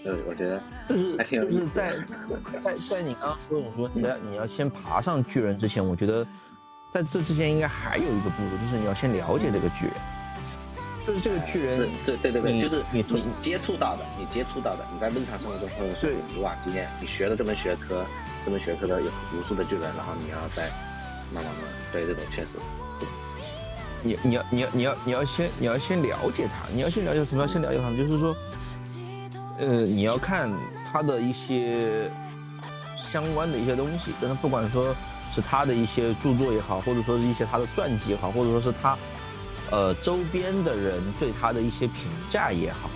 对，我觉得就是还挺有就是在 [laughs] 在在你刚刚说我说你要你要先爬上巨人之前，我觉得在这之前应该还有一个步骤，就是你要先了解这个巨人。就是这个巨人，是，这对对对，就是你你接触到的，你接触到的，你在日常生活中或者说你以往经验，你学了这门学科，这门学科的有无数的巨人，然后你要再慢慢慢，对这种确实是。你你要你要你要你要先你要先了解他，你要先了解什么？要先了解他，就是说，呃，你要看他的一些相关的一些东西，但是不管说是他的一些著作也好，或者说是一些他的传记也好，或者说是他。呃，周边的人对他的一些评价也好，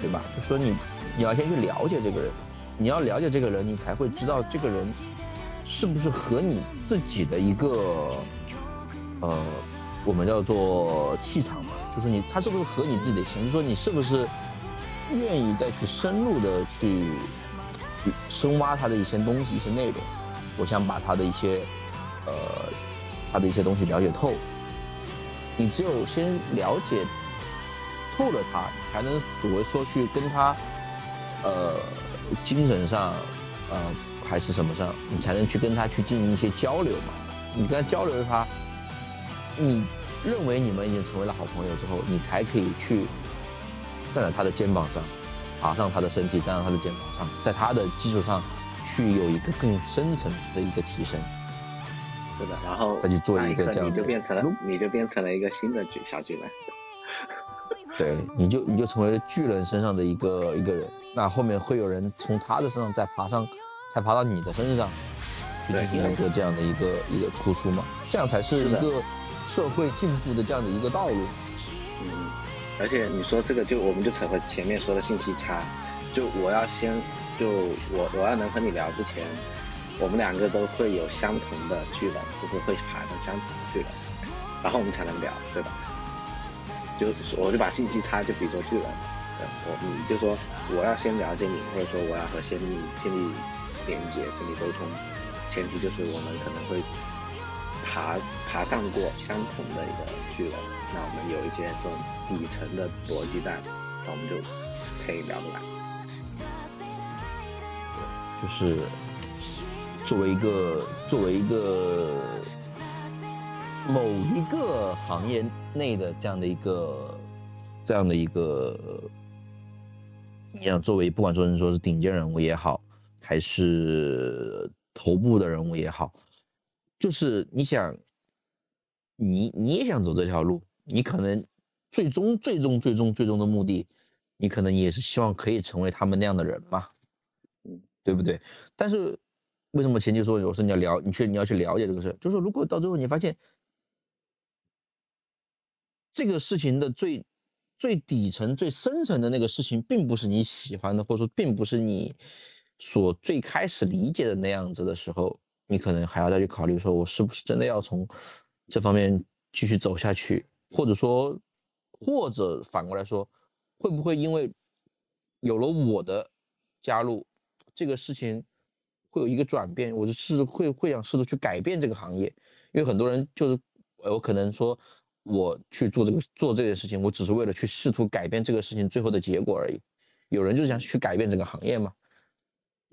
对吧？就说你，你要先去了解这个人，你要了解这个人，你才会知道这个人是不是和你自己的一个，呃，我们叫做气场嘛，就是你他是不是和你自己的心，就说你是不是愿意再去深入的去深挖他的一些东西、一些内容。我想把他的一些，呃，他的一些东西了解透。你只有先了解透了他，才能所谓说去跟他，呃，精神上，呃，还是什么上，你才能去跟他去进行一些交流嘛。你跟他交流了他，你认为你们已经成为了好朋友之后，你才可以去站在他的肩膀上，爬上他的身体，站在他的肩膀上，在他的基础上去有一个更深层次的一个提升。是的，然后他就做一个这样，你就变成了，你就变成了一个新的巨小巨人。对，你就你就成为了巨人身上的一个一个人。那后面会有人从他的身上再爬上，才爬到你的身上，去进行一个这样的一个一个突出嘛？这样才是一个社会进步的这样的一个道路。嗯，而且你说这个，就我们就扯回前面说的信息差，就我要先，就我我要能和你聊之前。我们两个都会有相同的巨人，就是会爬上相同的巨人，然后我们才能聊，对吧？就我就把信息差就比作巨人，对，我你就说我要先了解你，或者说我要和先立建立连接、建立沟通，前提就是我们可能会爬爬上过相同的一个巨人，那我们有一些这种底层的逻辑在，那我们就可以聊得来。就是。作为一个作为一个某一个行业内的这样的一个这样的一个，你想作为不管说是说是顶尖人物也好，还是头部的人物也好，就是你想你你也想走这条路，你可能最终最终最终最终的目的，你可能也是希望可以成为他们那样的人嘛，嗯，对不对？但是。为什么前期说我说你要了，你去你要去了解这个事，就是说如果到最后你发现这个事情的最最底层、最深层的那个事情，并不是你喜欢的，或者说并不是你所最开始理解的那样子的时候，你可能还要再去考虑，说我是不是真的要从这方面继续走下去，或者说，或者反过来说，会不会因为有了我的加入，这个事情。会有一个转变，我就试会会想试图去改变这个行业，因为很多人就是我可能说我去做这个做这件事情，我只是为了去试图改变这个事情最后的结果而已。有人就想去改变这个行业嘛，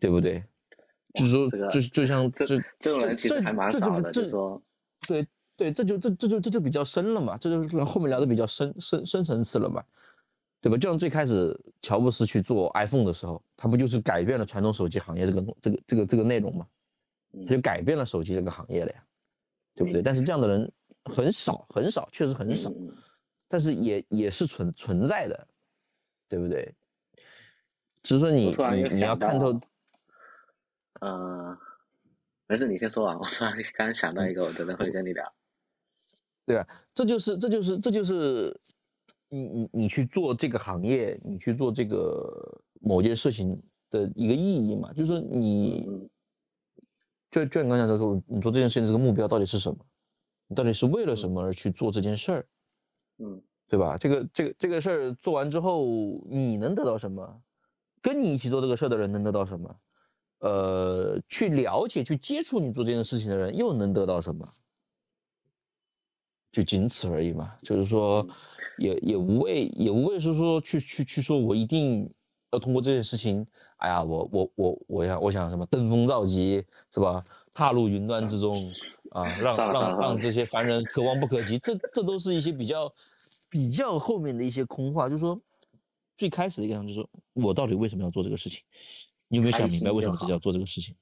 对不对？就是说，就就像这这种人其实还蛮少的，就是说，对对，这就这这就这就比较深了嘛，这就是后面聊的比较深深深层次了嘛。对吧？就像最开始乔布斯去做 iPhone 的时候，他不就是改变了传统手机行业这个这个这个这个内容吗？他就改变了手机这个行业了呀，对不对？但是这样的人很少很少，确实很少，但是也也是存存在的，对不对？只是说你你你要看透。呃，没事，你先说完。我突然刚想到一个，我真的会跟你聊。[laughs] 对啊，这就是这就是这就是。你你你去做这个行业，你去做这个某件事情的一个意义嘛？就是说你就就你刚才说，你做这件事情这个目标到底是什么？你到底是为了什么而去做这件事儿？嗯，对吧？这个这个这个事儿做完之后，你能得到什么？跟你一起做这个事儿的人能得到什么？呃，去了解、去接触你做这件事情的人又能得到什么？就仅此而已嘛。就是说，也也无谓，也无谓是说去去去说，我一定要通过这件事情。哎呀，我我我我想我想什么登峰造极是吧？踏入云端之中啊，让让让这些凡人可望不可及。这这都是一些比较比较后面的一些空话。就是说，最开始的一个样就是我到底为什么要做这个事情？你有没有想明白为什么自己要做这个事情？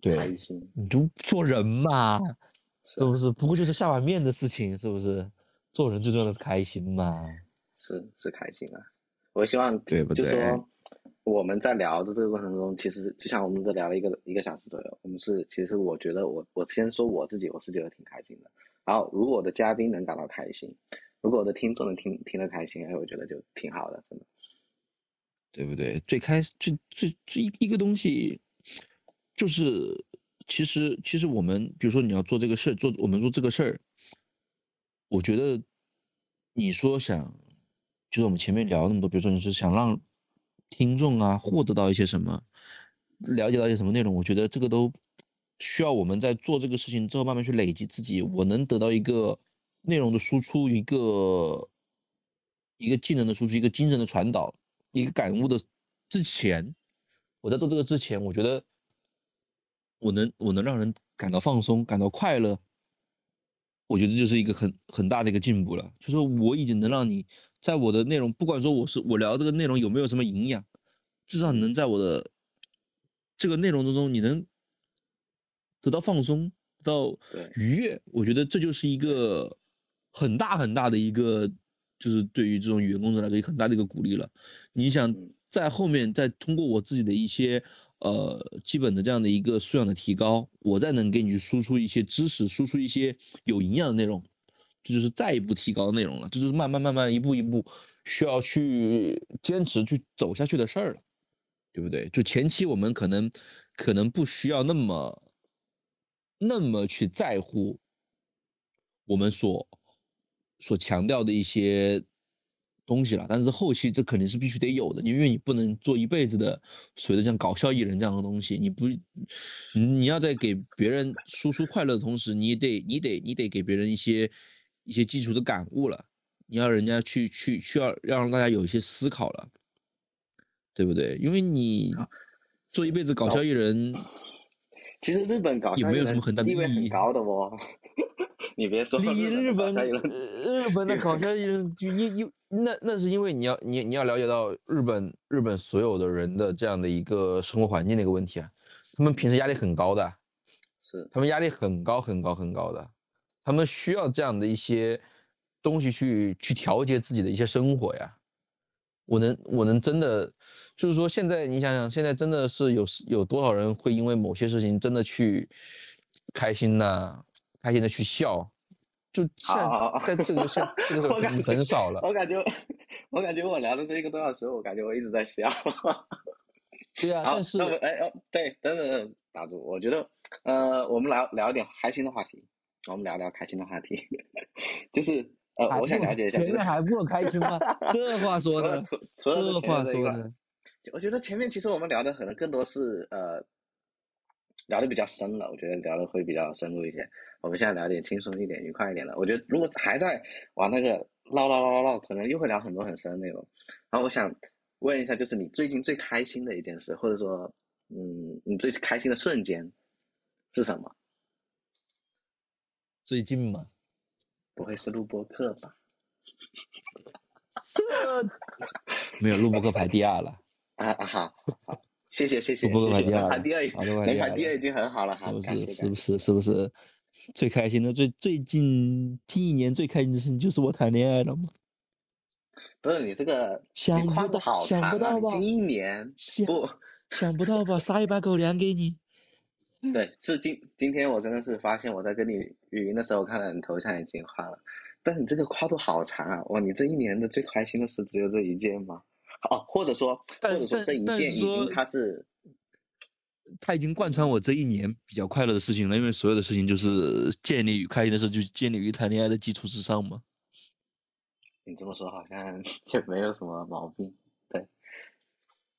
对，你就做人嘛，是不是？不过就是下碗面的事情，是不是？做人最重要的是开心嘛。是是开心啊！我希望对不对？就说我们在聊的这个过程中，其实就像我们这聊了一个一个小时左右，我们是其实我觉得我我先说我自己，我是觉得挺开心的。然后如果我的嘉宾能感到开心，如果我的听众能听听得开心，哎，我觉得就挺好的，真的。对不对？最开最最最一一个东西，就是其实其实我们比如说你要做这个事儿，做我们做这个事儿，我觉得你说想，就是我们前面聊那么多，比如说你是想让听众啊获得到一些什么，了解到一些什么内容，我觉得这个都需要我们在做这个事情之后慢慢去累积自己，我能得到一个内容的输出，一个一个技能的输出，一个精神的传导。一个感悟的之前，我在做这个之前，我觉得我能我能让人感到放松，感到快乐，我觉得这就是一个很很大的一个进步了。就说我已经能让你在我的内容，不管说我是我聊这个内容有没有什么营养，至少能在我的这个内容当中，你能得到放松，得到愉悦。我觉得这就是一个很大很大的一个。就是对于这种语言工作者来说，很大的一个鼓励了。你想在后面再通过我自己的一些呃基本的这样的一个素养的提高，我再能给你去输出一些知识，输出一些有营养的内容，这就是再一步提高的内容了。这就是慢慢慢慢一步一步需要去坚持去走下去的事儿了，对不对？就前期我们可能可能不需要那么那么去在乎我们所。所强调的一些东西了，但是后期这肯定是必须得有的，因为你不能做一辈子的所谓的像搞笑艺人这样的东西，你不，你要在给别人输出快乐的同时，你得你得你得给别人一些一些基础的感悟了，你要人家去去去要要让大家有一些思考了，对不对？因为你做一辈子搞笑艺人，其实日本搞笑艺人地位很高的哦。[laughs] 你别说，你日本日本的搞 [laughs] 笑艺人，就因因那那是因为你要你你要了解到日本日本所有的人的这样的一个生活环境的一个问题啊，他们平时压力很高的，是他们压力很高很高很高的，他们需要这样的一些东西去去调节自己的一些生活呀。我能我能真的就是说，现在你想想，现在真的是有有多少人会因为某些事情真的去开心呐？开心的去笑，就在在这个现这个很少了。我感觉，我感觉我聊的这一个多小时，我感觉我一直在笑。[laughs] 对啊，但是哎哦，对，等等等，打住。我觉得，呃，我们聊聊一点开心的话题。我们聊聊开心的话题，[laughs] 就是呃，我想了解一下，前面还不开心吗？[laughs] 这话说的，这话说的，我觉得前面其实我们聊的可能更多是呃。聊的比较深了，我觉得聊的会比较深入一些。我们现在聊点轻松一点、愉快一点的。我觉得如果还在往那个唠唠唠唠唠，可能又会聊很多很深的内容。然后我想问一下，就是你最近最开心的一件事，或者说，嗯，你最开心的瞬间是什么？最近吗？不会是录播课吧？是，没有录播课排第二了。啊啊好，好。谢谢谢谢谢谢，能排第二，能排第二已经很好了，是不是？是不是？是不是？最开心的最最近近一年最开心的事情就是我谈恋爱了吗？不是你这个，想不到，想不到吧？近一年不，想不到吧？撒一把狗粮给你。对，是今今天我真的是发现我在跟你语音的时候，看到你头像已经换了，但是你这个跨度好长啊！哇，你这一年的最开心的事只有这一件吗？哦，或者说，或者说这一件已经它是，它已经贯穿我这一年比较快乐的事情了，因为所有的事情就是建立于开心的事，就建立于谈恋爱的基础之上嘛。[laughs] 你这么说好像 [laughs] 也没有什么毛病，对，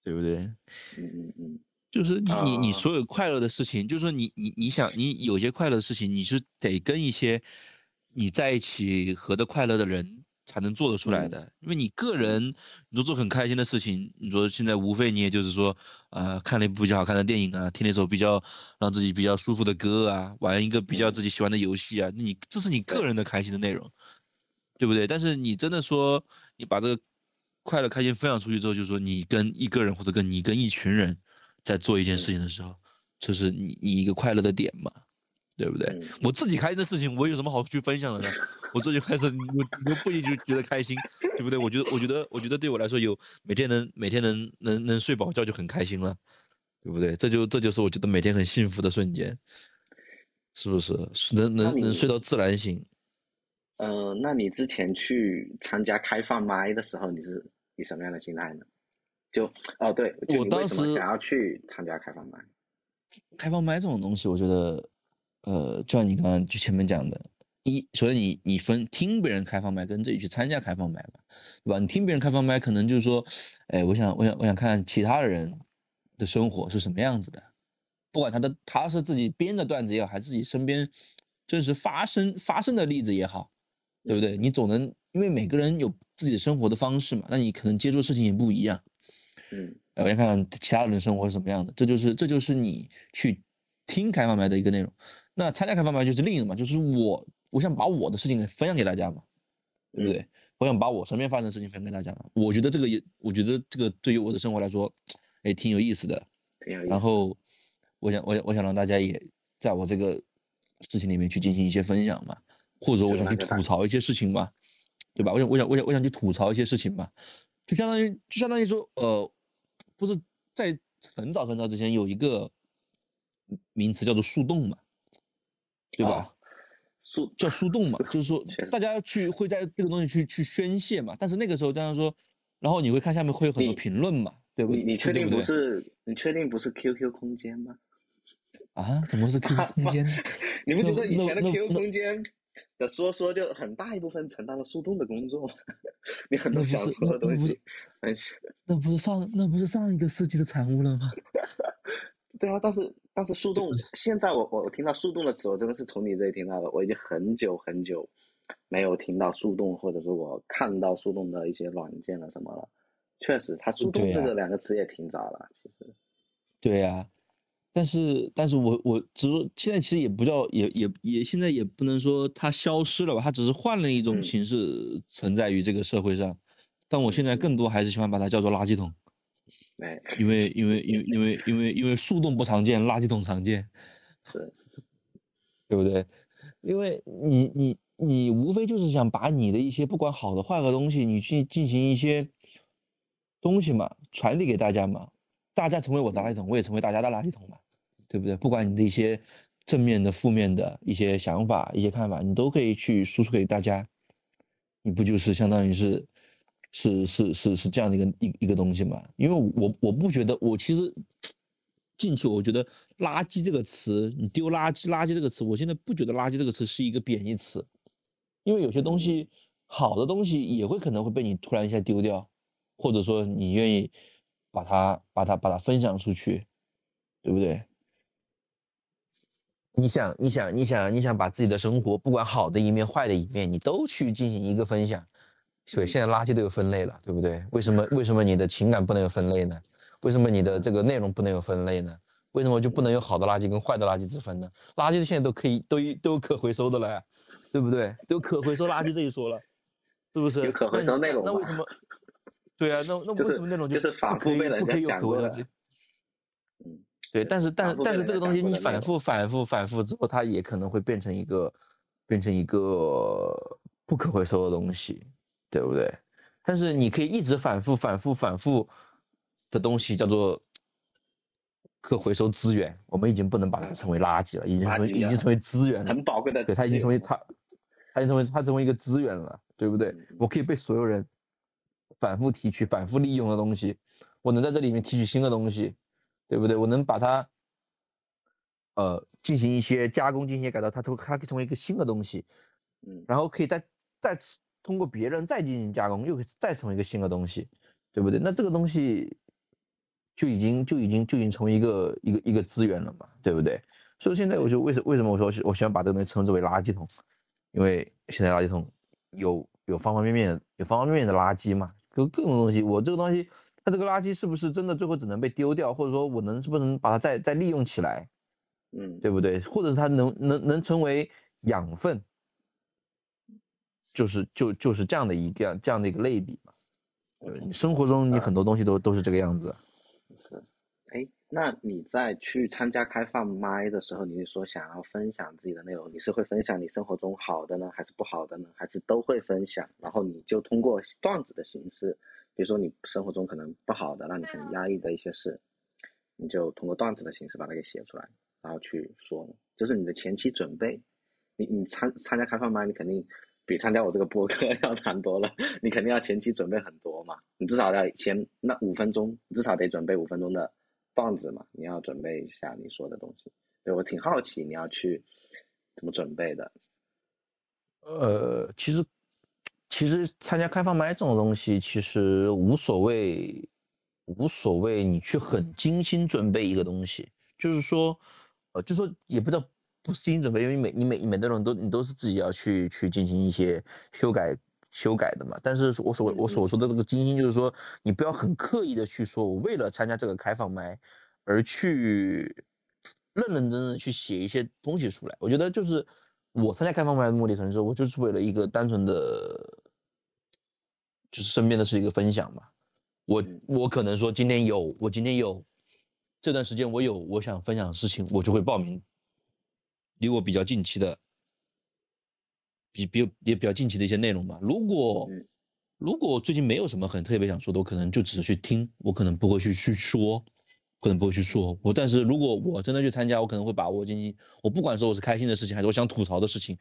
对不对？嗯嗯嗯，就是你你你啊所有快乐的事情，就是说你你你想你有些快乐的事情，你是得跟一些你在一起合得快乐的人才能做得出来嗯的。因为你个人，你说做很开心的事情，你说现在无非你也就是说，呃，看了一部比较好看的电影啊，听了一首比较让自己比较舒服的歌啊，玩一个比较嗯自己喜欢的游戏啊，你这是你个人的开心的内容，对不对？但是你真的说你把这个快乐开心分享出去之后，就是说你跟一个人或者跟你跟一群人在做一件事嗯情的时候，这是你你一个快乐的点嘛，对不对？嗯我自己开心的事情，我有什么好去分享的呢？我自己开始，我我不一定就觉得开心，对不对？我觉得，我觉得，我觉得对我来说，有每天能每天能能能睡饱觉就很开心了，对不对？这就这就是我觉得每天很幸福的瞬间，是不是？能能能睡到自然醒。呃，那你之前去参加开放麦的时候，你是以什么样的心态呢？就哦，对，就我当你为什么时想要去参加开放麦？开放麦这种东西，我觉得，呃，就像你刚刚就前面讲的，一，所以你你分听别人开放麦跟自己去参加开放麦嘛，对吧？你听别人开放麦，可能就是说，哎，我想我想我想看其他的人的生活是什么样子的，不管他的他是自己编的段子也好，还是自己身边真实发生发生的例子也好，对不对？你总能因为每个人有自己的生活的方式嘛，那你可能接触事情也不一样。嗯呃，我要看看其他人生活是什么样的，这就是这就是你去听开放麦的一个内容。那参加开放麦就是另一个嘛，就是我我想把我的事情分享给大家嘛，对不嗯对？我想把我身边发生的事情分享给大家嘛。我觉得这个也，我觉得这个对于我的生活来说，哎，挺有意思的。挺有意思。然后，我想我想我想让大家也在我这个事情里面去进行一些分享嘛，或者说我想去吐槽一些事情嘛，对吧？我想我想我想我想去吐槽一些事情嘛，就相当于就相当于说，呃，不是在很早很早之前有一个名词叫做树洞嘛，对吧？哦速叫树洞嘛，就是说大家去会在这个东西去去宣泄嘛，但是那个时候大家说，然后你会看下面会有很多评论嘛，对不？你你确定对不是？你确定不是 QQ 空间吗？啊？怎么是 QQ [laughs] 空间呢？[laughs] 你不觉得以前的 QQ 空间的说说就很大一部分承担了树洞的工作？你很多想说的东西那那不是，很是那不是上那不是上一个世纪的产物了吗？[laughs] 对啊，但是但是树洞，现在我我我听到树洞的词，我真的是从你这里听到的。我已经很久很久没有听到树洞，或者说我看到树洞的一些软件了什么了。确实，它树洞这个两个词也挺早了，其实。对呀、但是但是我我只是说现在其实也不叫也也也现在也不能说它消失了吧，它只是换了一种嗯形式存在于这个社会上。但我现在嗯更多还是喜欢把它叫做垃圾桶，哎，因为 [laughs] 因为因为因为因为因为树洞不常见，垃圾桶常见。[laughs] 是，对不对？因为你你你无非就是想把你的一些不管好的坏的东西，你去进行一些东西嘛，传递给大家嘛，大家成为我的垃圾桶，我也成为大家的垃圾桶嘛，对不对？不管你的一些正面的、负面的一些想法、一些看法，你都可以去输出给大家，你不就是相当于是是是是是这样的一个一一个东西嘛？因为我我不觉得，我其实进去，我觉得“垃圾”这个词，你丢垃圾、垃圾这个词，我现在不觉得“垃圾”这个词是一个贬义词，因为有些东西好的东西也会可能会被你突然一下丢掉，或者说你愿意把它把它把它分享出去，对不对？你想，你想，你想，你想把自己的生活，不管好的一面、坏的一面，你都去进行一个分享。所以现在垃圾都有分类了，对不对？为什么为什么你的情感不能有分类呢？为什么你的这个内容不能有分类呢？为什么就不能有好的垃圾跟坏的垃圾之分呢？垃圾现在都可以都都可回收的了呀，对不对？都有可回收垃圾这一说了，是不是？有可回收内容那那为什么？对啊，那 [laughs] 那就是为什么内容就是反复被人不可以有家讲过的可回收垃圾？嗯，对，但是但但是这个东西你反复反复反复之后，它也可能会变成一个变成一个不可回收的东西，对不对？但是你可以一直反复反复反复的东西叫做可回收资源，我们已经不能把它称为垃圾了，已经成为啊已经成为资源了。很宝贵的对，它已经成为它，它已经成为它成为一个资源了，对不对嗯？我可以被所有人反复提取、反复利用的东西，我能在这里面提取新的东西，对不对？我能把它呃进行一些加工、进行一些改造，它成它可以成为一个新的东西，嗯然后可以再再通过别人再进行加工，又再成为一个新的东西，对不对？那这个东西就已经就已经就已经成为一个一个一个资源了嘛，对不对？所以现在我就为什为什么我说我喜欢把这个东西称之为垃圾桶，因为现在垃圾桶有有方方面面有方方面面的垃圾嘛，有各种东西。我这个东西，它这个垃圾是不是真的最后只能被丢掉，或者说我能是不是能把它再再利用起来，嗯，对不对？或者是它能能能成为养分，就是就就是这样的一个这样的一个类比嘛。对，你生活中你很多东西都都是这个样子。是。哎，那你在去参加开放麦的时候，你是说想要分享自己的内容，你是会分享你生活中好的呢，还是不好的呢？还是都会分享？然后你就通过段子的形式，比如说你生活中可能不好的，让你很压抑的一些事，你就通过段子的形式把它给写出来，然后去说，就是你的前期准备。你你参参加开放麦，你肯定比参加我这个播客 [laughs] 要难多了。你肯定要前期准备很多嘛，你至少要先那五分钟，至少得准备五分钟的。段子嘛，你要准备一下你说的东西。对我挺好奇你要去怎么准备的。呃，其实其实参加开放麦这种东西，其实无所谓，无所谓。你去很精心准备一个东西，就是说，呃，就说也不叫不精心准备，因为每你每每个人都你都是自己要去去进行一些修改。修改的嘛，但是我所我所说的这个精心，就是说你不要很刻意的去说，我为了参加这个开放麦而去认认真真去写一些东西出来。我觉得就是我参加开放麦的目的，可能是我就是为了一个单纯的，就是身边的是一个分享嘛。我我可能说今天有我今天有这段时间我有我想分享的事情，我就会报名离我比较近期的。比比也比较近期的一些内容吧。如果如果最近没有什么很特别想说的，我可能就只是去听，我可能不会去去说，可能不会去说。我但是如果我真的去参加，我可能会把握进去。我不管说我是开心的事情，还是我想吐槽的事情，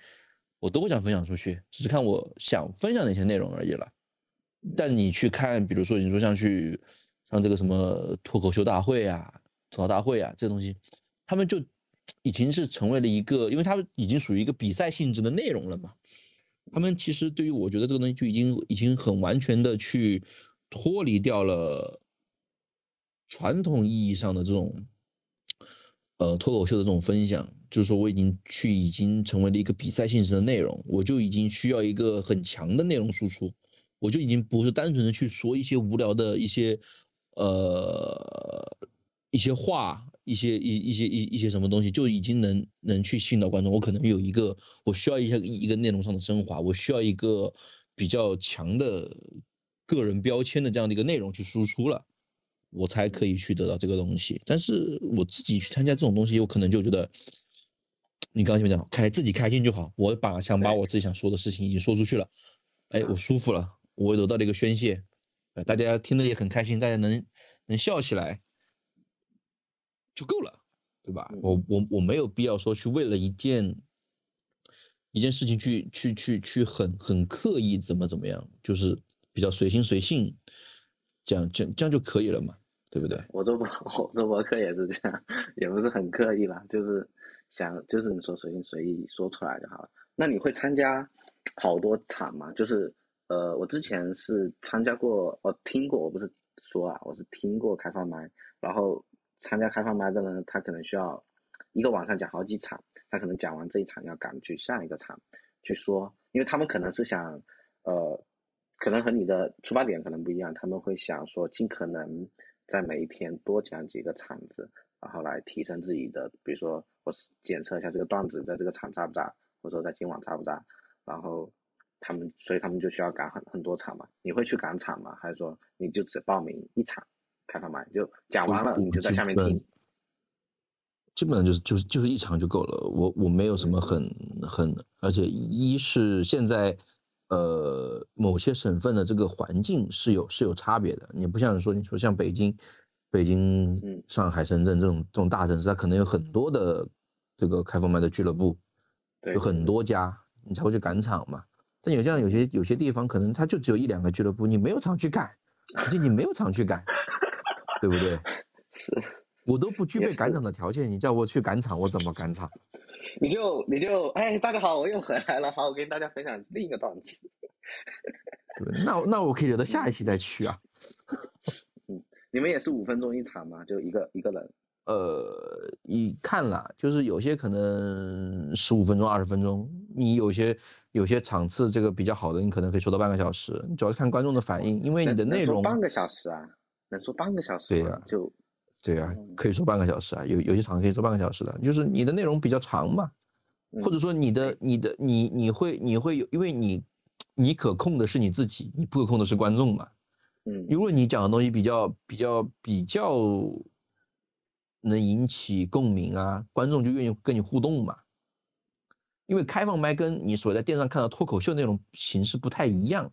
我都会想分享出去，只是看我想分享哪些内容而已了。但你去看，比如说你说像去像这个什么脱口秀大会啊、吐槽大会啊这东西，他们就已经是成为了一个，因为它已经属于一个比赛性质的内容了嘛。他们其实对于我觉得这个东西就已经已经很完全的去脱离掉了传统意义上的这种呃脱口秀的这种分享，就是说我已经去已经成为了一个比赛性质的内容，我就已经需要一个很强的内容输出，我就已经不是单纯的去说一些无聊的一些呃一些话。一些一一些一一些什么东西就已经能能去吸引到观众，我可能有一个我需要一些一个内容上的升华，我需要一个比较强的个人标签的这样的一个内容去输出了，我才可以去得到这个东西。但是我自己去参加这种东西，有可能就觉得你刚刚前面讲开自己开心就好，我把想把我自己想说的事情已经说出去了，哎，我舒服了，我得到了一个宣泄，大家听得也很开心，大家能能笑起来。就够了，对吧？我我我没有必要说去为了一件一件事情去去去去很很刻意怎么怎么样，就是比较随心随性，这样这样这样就可以了嘛，对不对？我做博我做博客也是这样，也不是很刻意吧，就是想就是你说随心随意说出来就好了。那你会参加好多场吗？就是呃，我之前是参加过，我听过，我不是说啊，我是听过开放麦，然后。参加开放麦的呢，他可能需要一个晚上讲好几场，他可能讲完这一场要赶去下一个场去说，因为他们可能是想，呃，可能和你的出发点可能不一样，他们会想说尽可能在每一天多讲几个场子，然后来提升自己的，比如说我检测一下这个段子在这个场炸不炸，或者说在今晚炸不炸，然后他们所以他们就需要赶很很多场嘛，你会去赶场吗？还是说你就只报名一场？开放麦就讲完了，你就在下面听。基本上就是就是就是一场就够了。我我没有什么很很，而且一是现在，呃，某些省份的这个环境是有是有差别的。你不像说你说像北京、北京、上海、深圳这种这种大城市，它可能有很多的这个开放麦的俱乐部，有很多家，你才会去赶场嘛。但有像有些有些地方，可能它就只有一两个俱乐部，你没有场去赶，而且你没有场去赶。对不对？[laughs] 是，我都不具备赶场的条件，你叫我去赶场，我怎么赶场？[laughs] 你就你就哎，大家好，我又回来了，好，我跟大家分享另一个段子。[laughs] 对那那我可以留到下一期再去啊。嗯你们也是五分钟一场吗？就一个一个人？呃，你看了，就是有些可能十五分钟、二十分钟，你有些有些场次这个比较好的，你可能可以说到半个小时，你主要是看观众的反应，因为你的内容，半个小时啊？能说半个小时吗？对呀就对啊嗯，可以说半个小时啊，有有些场可以说半个小时的，就是你的内容比较长嘛，嗯或者说你的你的你你会你会有，因为你你可控的是你自己，你不可控的是观众嘛。嗯如果你讲的东西比较比较比较能引起共鸣啊，观众就愿意跟你互动嘛。因为开放麦跟你所在电视上看到脱口秀那种形式不太一样，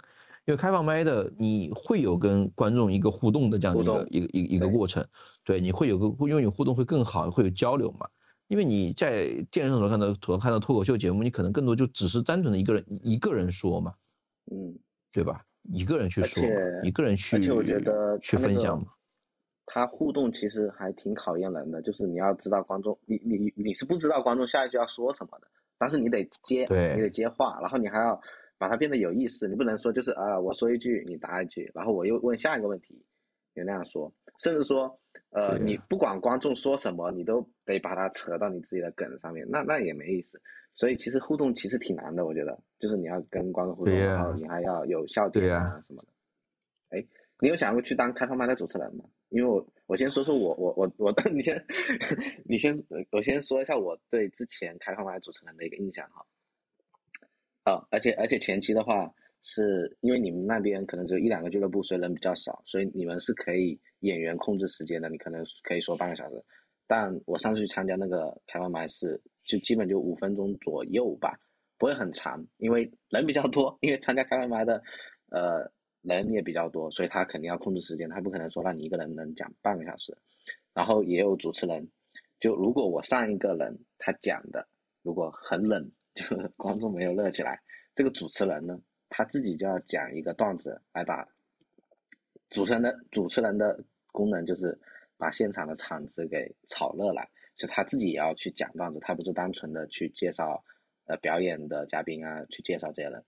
因为开放麦的你会有跟观众一个互动的这样的一个一个一个一个过程，对，你会有个因为你互动会更好，会有交流嘛。因为你在电视上所看到所看到脱口秀节目，你可能更多就只是单纯的一个人一个人说嘛，嗯，对吧？一个人去说一个人去而且我觉得去他那个分享嘛。他互动其实还挺考验人的，就是你要知道观众，你你你是不知道观众下一句要说什么的，但是你得接，对你得接话，然后你还要把它变得有意思，你不能说就是啊、我说一句你答一句，然后我又问下一个问题，你那样说，甚至说呃对你不管观众说什么，你都得把它扯到你自己的梗上面，那那也没意思。所以其实互动其实挺难的，我觉得，就是你要跟观众互动，然后你还要有笑点啊什么的。哎，你有想过去当开放麦的主持人吗？因为我我先说说我我我我，[laughs] 你先你先我先说一下我对之前开放麦主持人的一个印象哈。哦，而且而且前期的话，是因为你们那边可能只有一两个俱乐部，所以人比较少，所以你们是可以演员控制时间的，你可能可以说半个小时。但我上次去参加那个开放麦是，就基本就五分钟左右吧，不会很长，因为人比较多，因为参加开放麦的，呃，人也比较多，所以他肯定要控制时间，他不可能说让你一个人能讲半个小时。然后也有主持人，就如果我上一个人他讲的如果很冷，就观众没有乐起来，这个主持人呢，他自己就要讲一个段子来把主持人的主持人的功能就是把现场的场子给炒热来，就他自己也要去讲段子，他不是单纯的去介绍呃表演的嘉宾啊，去介绍这些人，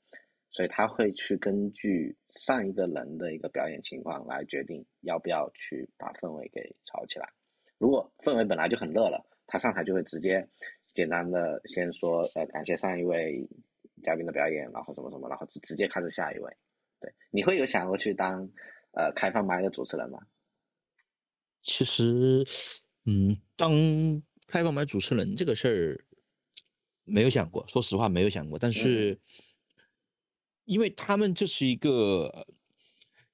所以他会去根据上一个人的一个表演情况来决定要不要去把氛围给炒起来。如果氛围本来就很热了，他上台就会直接简单的先说呃感谢上一位嘉宾的表演，然后什么什么，然后直直接开始下一位。对，你会有想过去当呃开放麦的主持人吗？其实，嗯，当开放麦主持人这个事儿没有想过，说实话没有想过。但是，因为他们这是一个，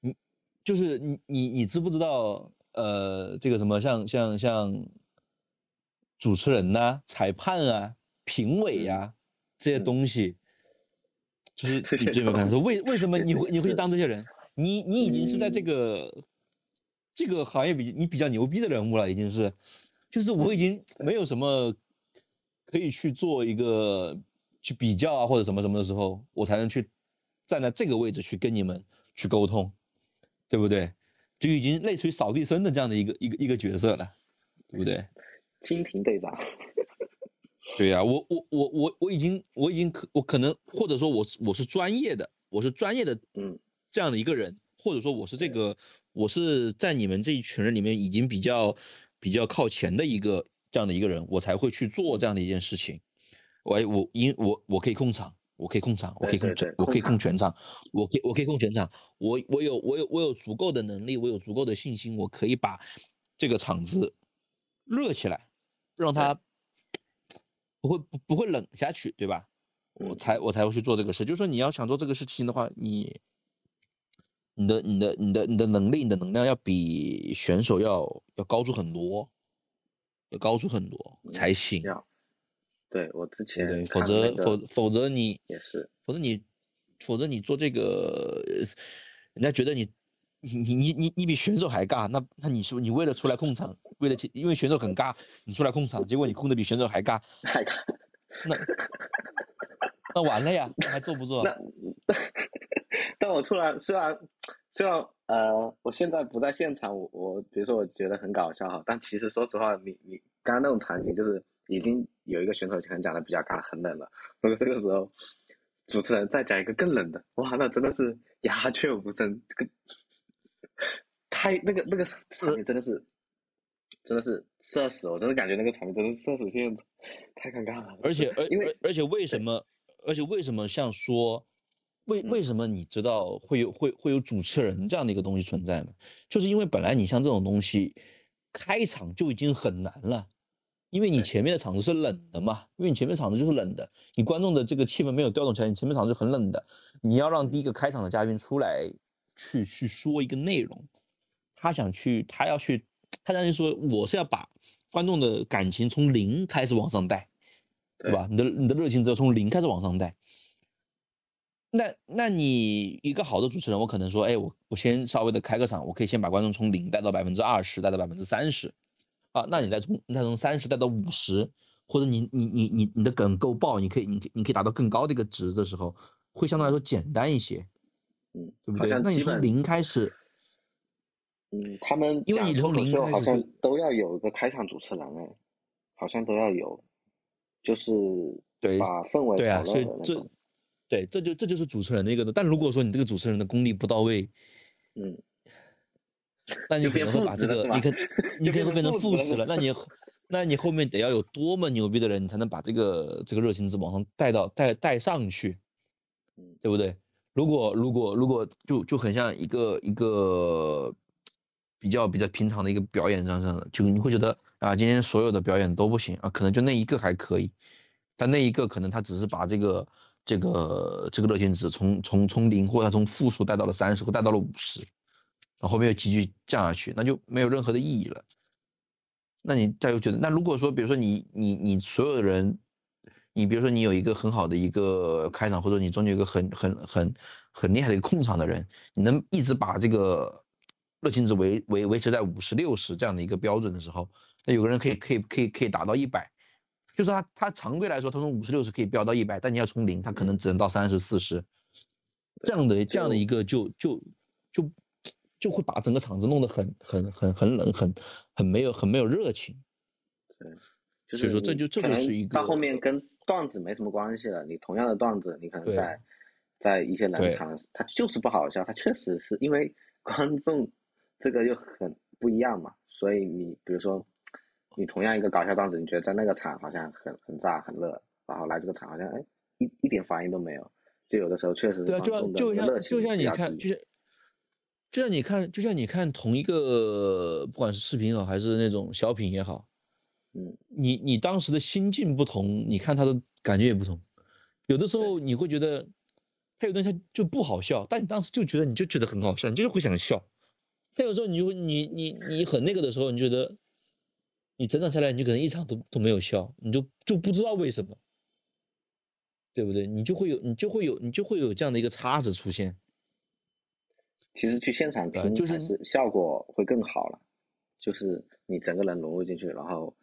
你就是你你你知不知道？呃，这个什么像像像主持人呐、裁判啊、评委呀、这些嗯。东西，就是你这么看说，为为什么你会你会去当这些人？你你已经是在这嗯。个这个行业比你比较牛逼的人物了，已经是，就是我已经没有什么可以去做一个去比较啊或者什么什么的时候，我才能去站在这个位置去跟你们去沟通，对不对？就已经类似于扫地僧的这样的一个一个一个角色了，对不对？蜻蜓队长，[laughs] 对呀、我我我我我已经我已经可我可能或者说我是我是专业的，我是专业的嗯这样的一个人，或者说我是这个我是在你们这一群人里面已经比较比较靠前的一个这样的一个人，我才会去做这样的一件事情。我我因我我可以控场，我可以控场，我可以控全，我可以控控全场，我可以我可以控全场，我我有我有我有足够的能力，我有足够的信心，我可以把这个场子热起来，让它不会不不会冷下去，对吧？我嗯才我才会去做这个事。就是说你要想做这个事情的话，你你的你的你的你的能力、你的能量要比选手要要高出很多，要高出很多才行，要，对我之前对？否则否否则你也是，否则你否则你做这个，呃人家觉得你你你你你你比选手还尬，那那你说你为了出来控场，为了因为选手很尬，你出来控场，结果你控的比选手还尬，[laughs] 太尬那 [laughs] 那完了呀，那还做不做？那，[laughs] 但我突然虽然虽然呃，我现在不在现场，我我比如说我觉得很搞笑哈，但其实说实话，你你刚刚那种场景就是已经有一个选手可能讲的比较尬，很冷了，如果这个时候主持人再讲一个更冷的，哇，那真的是鸦雀无声，这个太那个那个场面真的是真的是社死，我真的感觉那个场面真的是社死现场，太尴尬了。而且 [laughs] 而因为而而且为什么？而且为什么像说，为为什么你知道会有会会有主持人这样的一个东西存在呢？就是因为本来你像这种东西，开场就已经很难了，因为你前面的场子是冷的嘛，因为你前面场子就是冷的，你观众的这个气氛没有调动起来，你前面场子是很冷的，你要让第一个开场的嘉宾出来去去说一个内容，他想去，他要去，他相当于说我是要把观众的感情从零开始往上带。对吧？你的你的热情只有从零开始往上带。那那你一个好的主持人，我可能说，哎，我我先稍微的开个场，我可以先把观众从零带到百分之二十，带到百分之三十，啊，那你再从你再从三十带到五十，或者你你你你你的梗够爆，你可以你可以你可以达到更高的一个值的时候，会相对来说简单一些，嗯，对不对？那你从零开始，嗯，他们因为脱口好像都要有一个开场主持人哎，好像都要有，就是对把氛围对啊，所以这。对这就这就是主持人的一个，但如果说你这个主持人的功力不到位，嗯，那 [laughs] 你可能会把这个你可你就可能会变成父子了。那你那你后面得要有多么牛逼的人，你才能把这个这个热情值往上带到带带上去，嗯对不对？如果如果如果就就很像一个一个比较比较平常的一个表演上上的，就你会觉得啊，今天所有的表演都不行啊，可能就那一个还可以，但那一个可能他只是把这个这个这个热情值从从从零或者从负数带到了三十或带到了五十，然后后面又急剧降下去，那就没有任何的意义了。那你再又觉得，那如果说比如说你你你所有的人，你比如说你有一个很好的一个开场，或者你中间有一个很很很很厉害的一个控场的人，你能一直把这个热情值维维维持在五十六十这样的一个标准的时候，那有个人可以可以可以可以达到一百，就是他他常规来说，他从五十六十可以飙到一百，但你要从零，他可能只能到三十四十，这样的这样的一个就就就就会把整个场子弄得很很很很冷，很很没有很没有热情。就所以说这就这就是一个到后面跟段子没什么关系了。你同样的段子，你可能在在一些冷场，他就是不好笑，他确实是因为观众这个又很不一样嘛，所以你比如说你同样一个搞笑段子，你觉得在那个场好像很很炸很热，然后来这个场好像哎一一点反应都没有，就有的时候确实是对啊，就像就像就像你看，就像就像你看，就像你看同一个，不管是视频也好，还是那种小品也好，嗯，你你当时的心境不同，你看他的感觉也不同。有的时候你会觉得他有东西他就不好笑，但你当时就觉得你就觉得很好笑，你就是会想笑。但有时候你就会你你你很那个的时候，你觉得你整场下来，你就可能一场都都没有笑，你就就不知道为什么，对不对？你就会有你就会有你就会有这样的一个叉子出现。其实去现场听就是效果会更好了，就是你整个人融入进去，然后，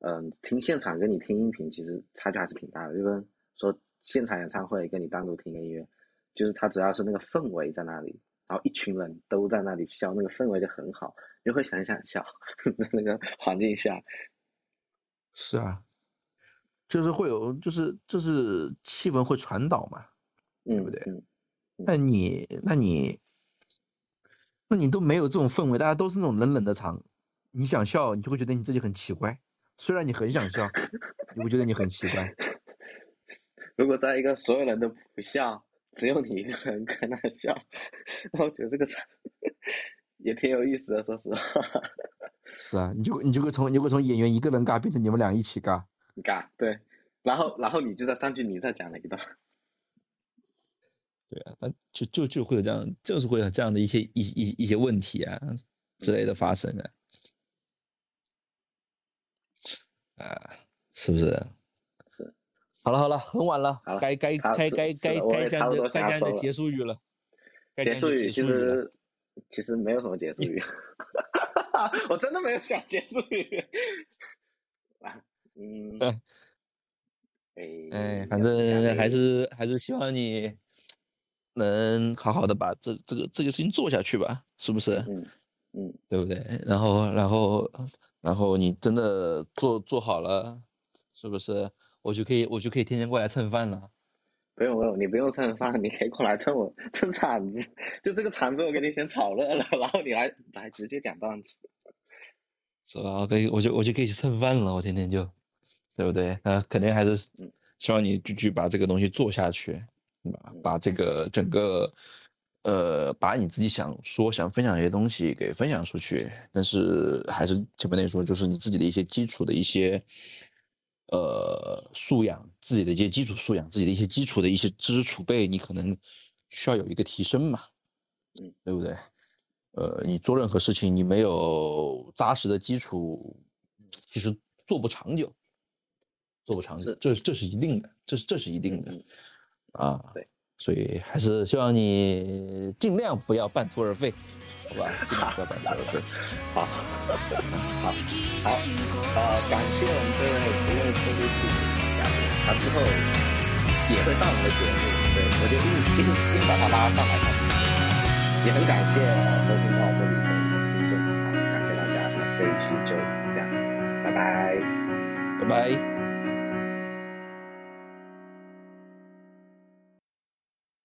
嗯，听现场跟你听音频其实差距还是挺大的。就跟说现场演唱会跟你单独听音乐，就是它只要是那个氛围在那里，然后一群人都在那里笑，那个氛围就很好，你会想想笑，[laughs] 在那个环境下，是啊，就是会有，就是就是气氛会传导嘛。对，不对嗯，那你那你那你都没有这种氛围，大家都是那种冷冷的场，你想笑，你就会觉得你自己很奇怪。虽然你很想笑，你会觉得你很奇怪。[laughs] 如果在一个所有人都不笑，只有你一个人跟那笑，那我觉得这个也挺有意思的，说实话。[laughs] 是啊，你就你就会从你就会从演员一个人尬变成你们俩一起尬。尬，对，然后然后你就在上去，你再讲了一段，对啊，那就就就会有这样，就是会有这样的一些一一一些问题啊之类的发生啊。啊，是不是？是。好了好了，很晚了该该差该该该该该讲的想要收了结束语了。该结束语其实其实没有什么结束语，[laughs] 我真的没有想结束语。啊，嗯，嗯哎哎，反正还是还是希望你能好好的把这这个这个事情做下去吧，是不是？嗯嗯，对不对？然后然后然后你真的做做好了，是不是？我就可以我就可以天天过来蹭饭了。不用不用，你不用蹭饭，你可以过来蹭我蹭铲子，就这个铲子我给你先炒热了，然后你来来直接讲段子，是吧？可以，我就我就可以去蹭饭了，我天天就，对不对？那肯定还是希望你继续把这个东西做下去，把把这个整个，呃，把你自己想说想分享一些东西给分享出去。但是还是前面那说，就是你自己的一些基础的一些。呃，素养自己的一些基础素养，自己的一些基础的一些知识储备，你可能需要有一个提升嘛，嗯，对不对？呃，你做任何事情，你没有扎实的基础，其实做不长久，做不长久，这这是一定的，这是这是一定的，啊，对，所以还是希望你尽量不要半途而废。好吧，尽量不要半途而废。好，好，好，呃，感谢我们这位这位特别细心的嘉宾，他之后也会上我们的节目，对我就硬硬硬把他拉上来看。也很感谢收听到这里的听众，好，感谢大家，那这一期就这样，拜拜，拜拜。